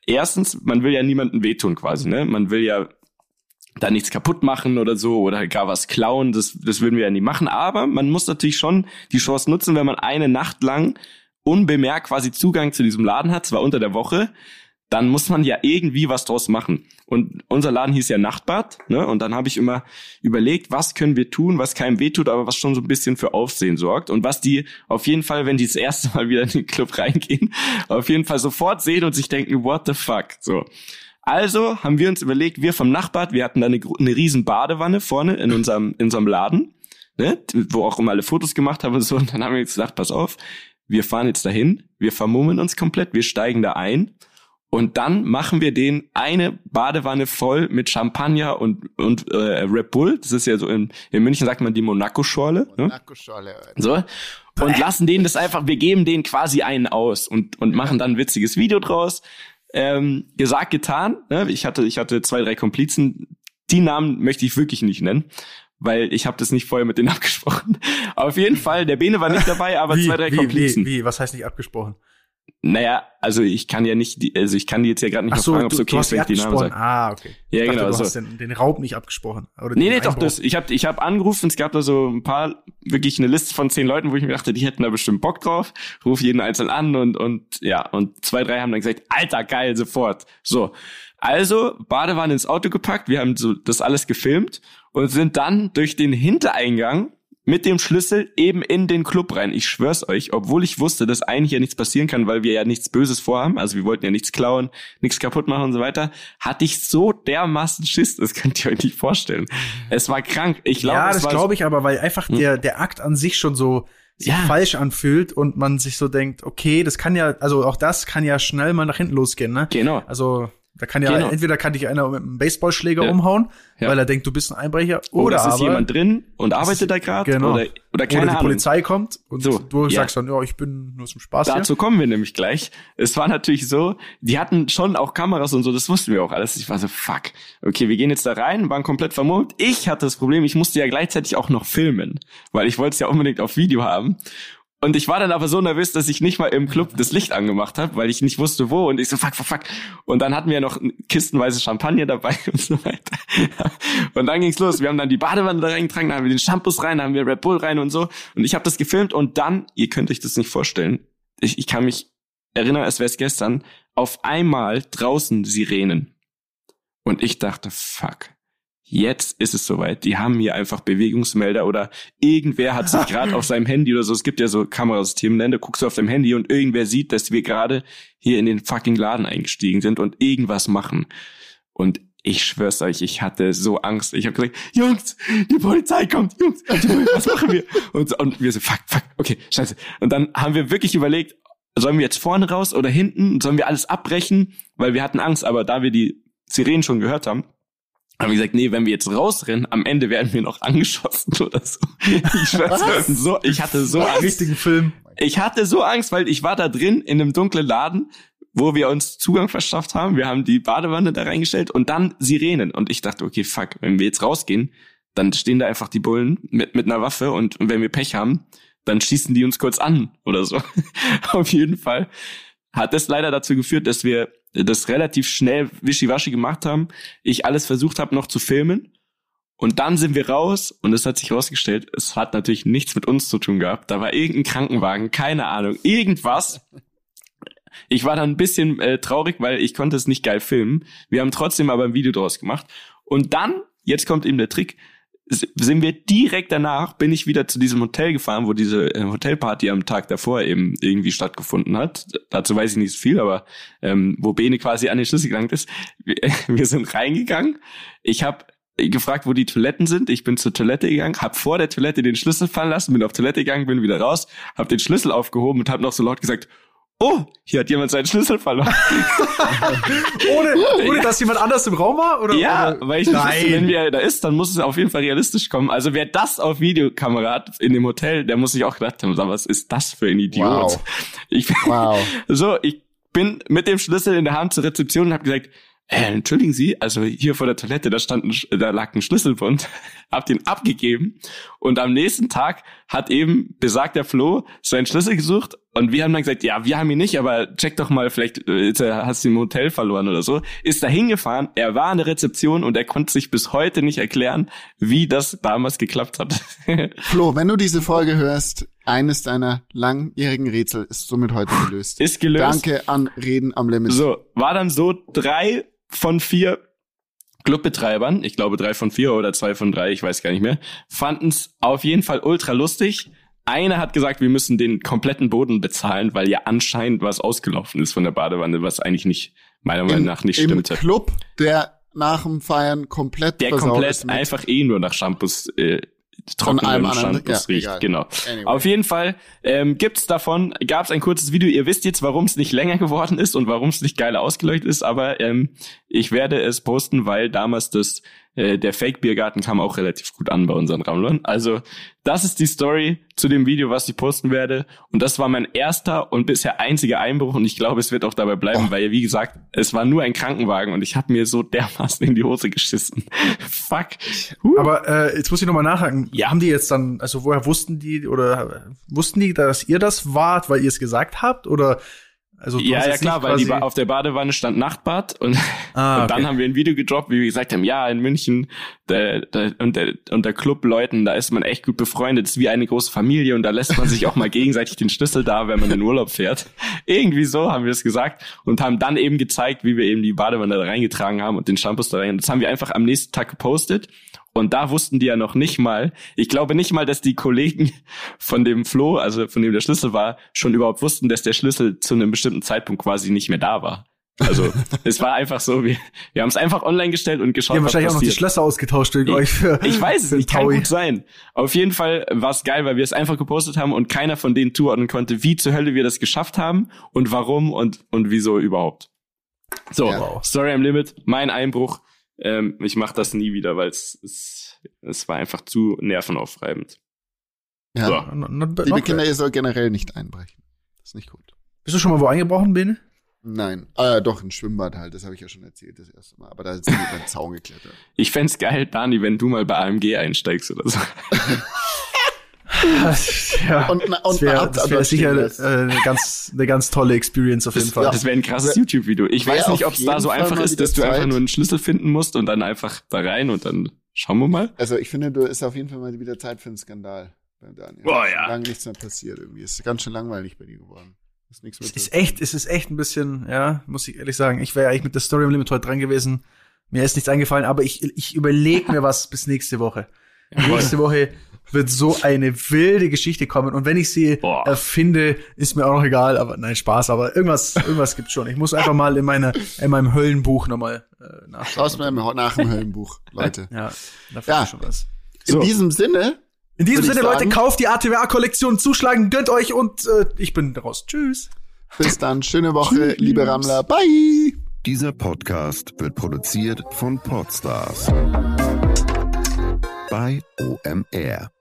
Erstens, man will ja niemanden wehtun quasi, ne? Man will ja da nichts kaputt machen oder so oder gar was klauen, das, das würden wir ja nie machen. Aber man muss natürlich schon die Chance nutzen, wenn man eine Nacht lang unbemerkt quasi Zugang zu diesem Laden hat, zwar unter der Woche, dann muss man ja irgendwie was draus machen. Und unser Laden hieß ja Nachtbad, ne? Und dann habe ich immer überlegt, was können wir tun, was keinem wehtut, aber was schon so ein bisschen für Aufsehen sorgt und was die auf jeden Fall, wenn die das erste Mal wieder in den Club reingehen, [LAUGHS] auf jeden Fall sofort sehen und sich denken, what the fuck, so. Also haben wir uns überlegt, wir vom Nachtbad, wir hatten da eine, eine riesen Badewanne vorne in unserem, in unserem Laden, ne? wo auch immer alle Fotos gemacht haben und so. Und dann haben wir jetzt gesagt, pass auf, wir fahren jetzt dahin, wir vermummen uns komplett, wir steigen da ein und dann machen wir den eine Badewanne voll mit Champagner und, und äh, Red Bull. Das ist ja so in, in München sagt man die Monaco-Schorle. Ne? Monaco-Schorle. So. Und lassen denen das einfach, wir geben denen quasi einen aus und, und machen dann ein witziges Video draus. Ähm, gesagt, getan. Ne? Ich hatte, ich hatte zwei, drei Komplizen. Die Namen möchte ich wirklich nicht nennen weil ich habe das nicht vorher mit denen [LAUGHS] abgesprochen. Auf jeden Fall, der Bene war nicht dabei, aber wie, zwei, drei wie, Komplizen. Wie, wie, was heißt nicht abgesprochen? Naja, also ich kann ja nicht, also ich kann die jetzt ja gerade nicht Ach so, fragen, ob es okay ist, wenn ich die Namen sage. Ah, okay. Ja, ich genau. Dachte, du so. hast den, den Raub nicht abgesprochen. Oder nee, nee, doch, das, ich habe ich hab angerufen, es gab da so ein paar, wirklich eine Liste von zehn Leuten, wo ich mir dachte, die hätten da bestimmt Bock drauf. Ruf jeden einzeln an und, und ja, und zwei, drei haben dann gesagt, alter, geil, sofort. So. Also, Badewanne ins Auto gepackt, wir haben so das alles gefilmt und sind dann durch den Hintereingang mit dem Schlüssel eben in den Club rein. Ich schwör's euch, obwohl ich wusste, dass eigentlich ja nichts passieren kann, weil wir ja nichts Böses vorhaben, also wir wollten ja nichts klauen, nichts kaputt machen und so weiter, hatte ich so dermaßen Schiss, das könnt ihr euch nicht vorstellen. Es war krank. Ich glaube, ja, das glaube ich aber, weil einfach hm? der der Akt an sich schon so sich ja. falsch anfühlt und man sich so denkt, okay, das kann ja, also auch das kann ja schnell mal nach hinten losgehen, ne? Genau. Also da kann ja genau. entweder kann dich einer mit einem Baseballschläger ja. umhauen, ja. weil er denkt, du bist ein Einbrecher, oder, oder es ist aber, jemand drin und arbeitet da gerade, genau. oder, oder keine oder die Ahnung. Polizei kommt und so, du ja. sagst dann, ja, ich bin nur zum Spaß Dazu hier. kommen wir nämlich gleich. Es war natürlich so, die hatten schon auch Kameras und so, das wussten wir auch alles. Ich war so, fuck, okay, wir gehen jetzt da rein, waren komplett vermummt. Ich hatte das Problem, ich musste ja gleichzeitig auch noch filmen, weil ich wollte es ja unbedingt auf Video haben. Und ich war dann aber so nervös, dass ich nicht mal im Club das Licht angemacht habe, weil ich nicht wusste, wo. Und ich so, fuck, fuck, fuck. Und dann hatten wir noch kistenweise Champagner dabei [LAUGHS] und so weiter. Und dann ging's los. Wir haben dann die Badewanne da reingetragen, dann haben wir den Shampoos rein, dann haben wir Red Bull rein und so. Und ich habe das gefilmt und dann, ihr könnt euch das nicht vorstellen, ich, ich kann mich erinnern, als wäre es gestern, auf einmal draußen Sirenen. Und ich dachte, fuck jetzt ist es soweit. Die haben hier einfach Bewegungsmelder oder irgendwer hat sich [LAUGHS] gerade auf seinem Handy oder so, es gibt ja so Kamerasysteme, ne? da guckst du auf deinem Handy und irgendwer sieht, dass wir gerade hier in den fucking Laden eingestiegen sind und irgendwas machen. Und ich schwör's euch, ich hatte so Angst. Ich habe gesagt, Jungs, die Polizei kommt, Jungs, was machen wir? Und, und wir so, fuck, fuck, okay, scheiße. Und dann haben wir wirklich überlegt, sollen wir jetzt vorne raus oder hinten? Sollen wir alles abbrechen? Weil wir hatten Angst, aber da wir die Sirenen schon gehört haben, haben gesagt, nee, wenn wir jetzt rausrennen, am Ende werden wir noch angeschossen oder so. Ich schwör's, so, ich hatte so Angst. Richtigen Film. Ich hatte so Angst, weil ich war da drin in einem dunklen Laden, wo wir uns Zugang verschafft haben. Wir haben die Badewanne da reingestellt und dann Sirenen. Und ich dachte, okay, fuck, wenn wir jetzt rausgehen, dann stehen da einfach die Bullen mit, mit einer Waffe und wenn wir Pech haben, dann schießen die uns kurz an oder so. [LAUGHS] Auf jeden Fall hat das leider dazu geführt, dass wir das relativ schnell wischiwaschi gemacht haben. Ich alles versucht habe noch zu filmen. Und dann sind wir raus und es hat sich rausgestellt, es hat natürlich nichts mit uns zu tun gehabt. Da war irgendein Krankenwagen, keine Ahnung, irgendwas. Ich war dann ein bisschen äh, traurig, weil ich konnte es nicht geil filmen. Wir haben trotzdem aber ein Video draus gemacht. Und dann, jetzt kommt eben der Trick, sind wir direkt danach, bin ich wieder zu diesem Hotel gefahren, wo diese äh, Hotelparty am Tag davor eben irgendwie stattgefunden hat. Dazu weiß ich nicht so viel, aber ähm, wo Bene quasi an den Schlüssel gelangt ist. Wir, [LAUGHS] wir sind reingegangen. Ich habe gefragt, wo die Toiletten sind. Ich bin zur Toilette gegangen, hab vor der Toilette den Schlüssel fallen lassen, bin auf Toilette gegangen, bin wieder raus, hab den Schlüssel aufgehoben und hab noch so laut gesagt, oh, hier hat jemand seinen Schlüssel verloren. [LAUGHS] ohne, ohne ja. dass jemand anders im Raum war? Oder, ja, oder? weil ich Nein. wusste, wenn wer da ist, dann muss es auf jeden Fall realistisch kommen. Also wer das auf Videokamera hat in dem Hotel, der muss sich auch gedacht haben, was ist das für ein Idiot? Wow. Ich, wow. [LAUGHS] so, ich bin mit dem Schlüssel in der Hand zur Rezeption und habe gesagt, äh, entschuldigen Sie, also hier vor der Toilette, da stand ein, da lag ein Schlüsselbund, [LAUGHS] hab den abgegeben und am nächsten Tag hat eben besagter Flo seinen Schlüssel gesucht und wir haben dann gesagt, ja, wir haben ihn nicht, aber check doch mal, vielleicht äh, hast du ihn im Hotel verloren oder so. Ist da hingefahren, er war an der Rezeption und er konnte sich bis heute nicht erklären, wie das damals geklappt hat. [LAUGHS] Flo, wenn du diese Folge hörst, eines deiner langjährigen Rätsel ist somit heute gelöst. Ist gelöst. Danke an Reden am Limit. So, war dann so drei von vier Clubbetreibern, ich glaube drei von vier oder zwei von drei, ich weiß gar nicht mehr, fanden es auf jeden Fall ultra lustig. Einer hat gesagt, wir müssen den kompletten Boden bezahlen, weil ja anscheinend was ausgelaufen ist von der Badewanne, was eigentlich nicht, meiner Meinung nach nicht Im stimmte. Im Club, der nach dem Feiern komplett Der komplett einfach eh nur nach Shampoos äh, trockenen Shampoos ja, riecht. Egal. Genau. Anyway. Auf jeden Fall ähm, gibt's davon, gab's ein kurzes Video. Ihr wisst jetzt, warum es nicht länger geworden ist und warum es nicht geiler ausgeleuchtet ist, aber ähm, ich werde es posten, weil damals das äh, der Fake-Biergarten kam auch relativ gut an bei unseren Rammlern. Also das ist die Story zu dem Video, was ich posten werde. Und das war mein erster und bisher einziger Einbruch. Und ich glaube, es wird auch dabei bleiben, oh. weil, wie gesagt, es war nur ein Krankenwagen und ich habe mir so dermaßen in die Hose geschissen. [LAUGHS] Fuck. Huh. Aber äh, jetzt muss ich nochmal nachhaken. Ja. Haben die jetzt dann, also woher wussten die oder wussten die, dass ihr das wart, weil ihr es gesagt habt? Oder also ja, ja klar, weil die auf der Badewanne stand Nachtbad und, ah, [LAUGHS] und dann haben wir ein Video gedroppt, wie wir gesagt haben, ja, in München der, der, und der, und der Club Leuten, da ist man echt gut befreundet, ist wie eine große Familie und da lässt man sich auch mal [LAUGHS] gegenseitig den Schlüssel da, wenn man in Urlaub fährt. Irgendwie so haben wir es gesagt und haben dann eben gezeigt, wie wir eben die Badewanne da reingetragen haben und den Shampoos da rein. Das haben wir einfach am nächsten Tag gepostet und da wussten die ja noch nicht mal, ich glaube nicht mal, dass die Kollegen von dem Flo, also von dem der Schlüssel war, schon überhaupt wussten, dass der Schlüssel zu einem bestimmten Zeitpunkt quasi nicht mehr da war. Also [LAUGHS] es war einfach so, wir, wir haben es einfach online gestellt und geschaut. Wir haben wahrscheinlich auch noch die Schlösser ausgetauscht wegen ich, euch. Für, ich weiß es nicht, kann gut sein. Auf jeden Fall war es geil, weil wir es einfach gepostet haben und keiner von denen zuordnen konnte, wie zur Hölle wir das geschafft haben und warum und, und wieso überhaupt. So, ja. Story am Limit, mein Einbruch. Ähm, ich mache das nie wieder, weil es, es, es war einfach zu nervenaufreibend. Ja, so. liebe Kinder, ihr sollt generell nicht einbrechen. Das ist nicht gut. Bist du schon mal wo eingebrochen, Bene? Nein. Ah, doch, ein Schwimmbad halt, das habe ich ja schon erzählt das erste Mal. Aber da sind wir über den Zaun geklettert. Ich fände geil, Dani, wenn du mal bei AMG einsteigst oder so. [LAUGHS] [LAUGHS] ja, und, und das wäre wär sicher äh, eine ganz, eine ganz tolle Experience auf jeden das, Fall. Das wäre ein krasses YouTube-Video. Ich weiß nicht, ob es da so einfach ist, dass du Zeit. einfach nur einen Schlüssel finden musst und dann einfach da rein und dann schauen wir mal. Also ich finde, du ist auf jeden Fall mal wieder Zeit für einen Skandal beim Daniel. Boah, ja. Lange nichts mehr passiert irgendwie. Es ist ganz schön langweilig bei dir geworden. Ist nichts mehr es ist echt, es ist echt ein bisschen, ja, muss ich ehrlich sagen. Ich wäre ja eigentlich mit der Story im Limit heute dran gewesen. Mir ist nichts eingefallen, aber ich, ich überlege mir was bis nächste Woche. Ja, nächste Woche wird so eine wilde Geschichte kommen. Und wenn ich sie Boah. erfinde, ist mir auch noch egal. Aber nein, Spaß. Aber irgendwas, irgendwas gibt's schon. Ich muss einfach mal in meiner, in meinem Höllenbuch nochmal äh, nachschauen. Aus meinem nach dem Höllenbuch, Leute. ja, da ja. schon was. In so. diesem Sinne. In diesem Sinne, Leute, kauft die ATWA-Kollektion, zuschlagen, gönnt euch und äh, ich bin raus. Tschüss. Bis dann, schöne Woche, Tschüss. liebe Rammler. Bye. Dieser Podcast wird produziert von Podstars bei OMR.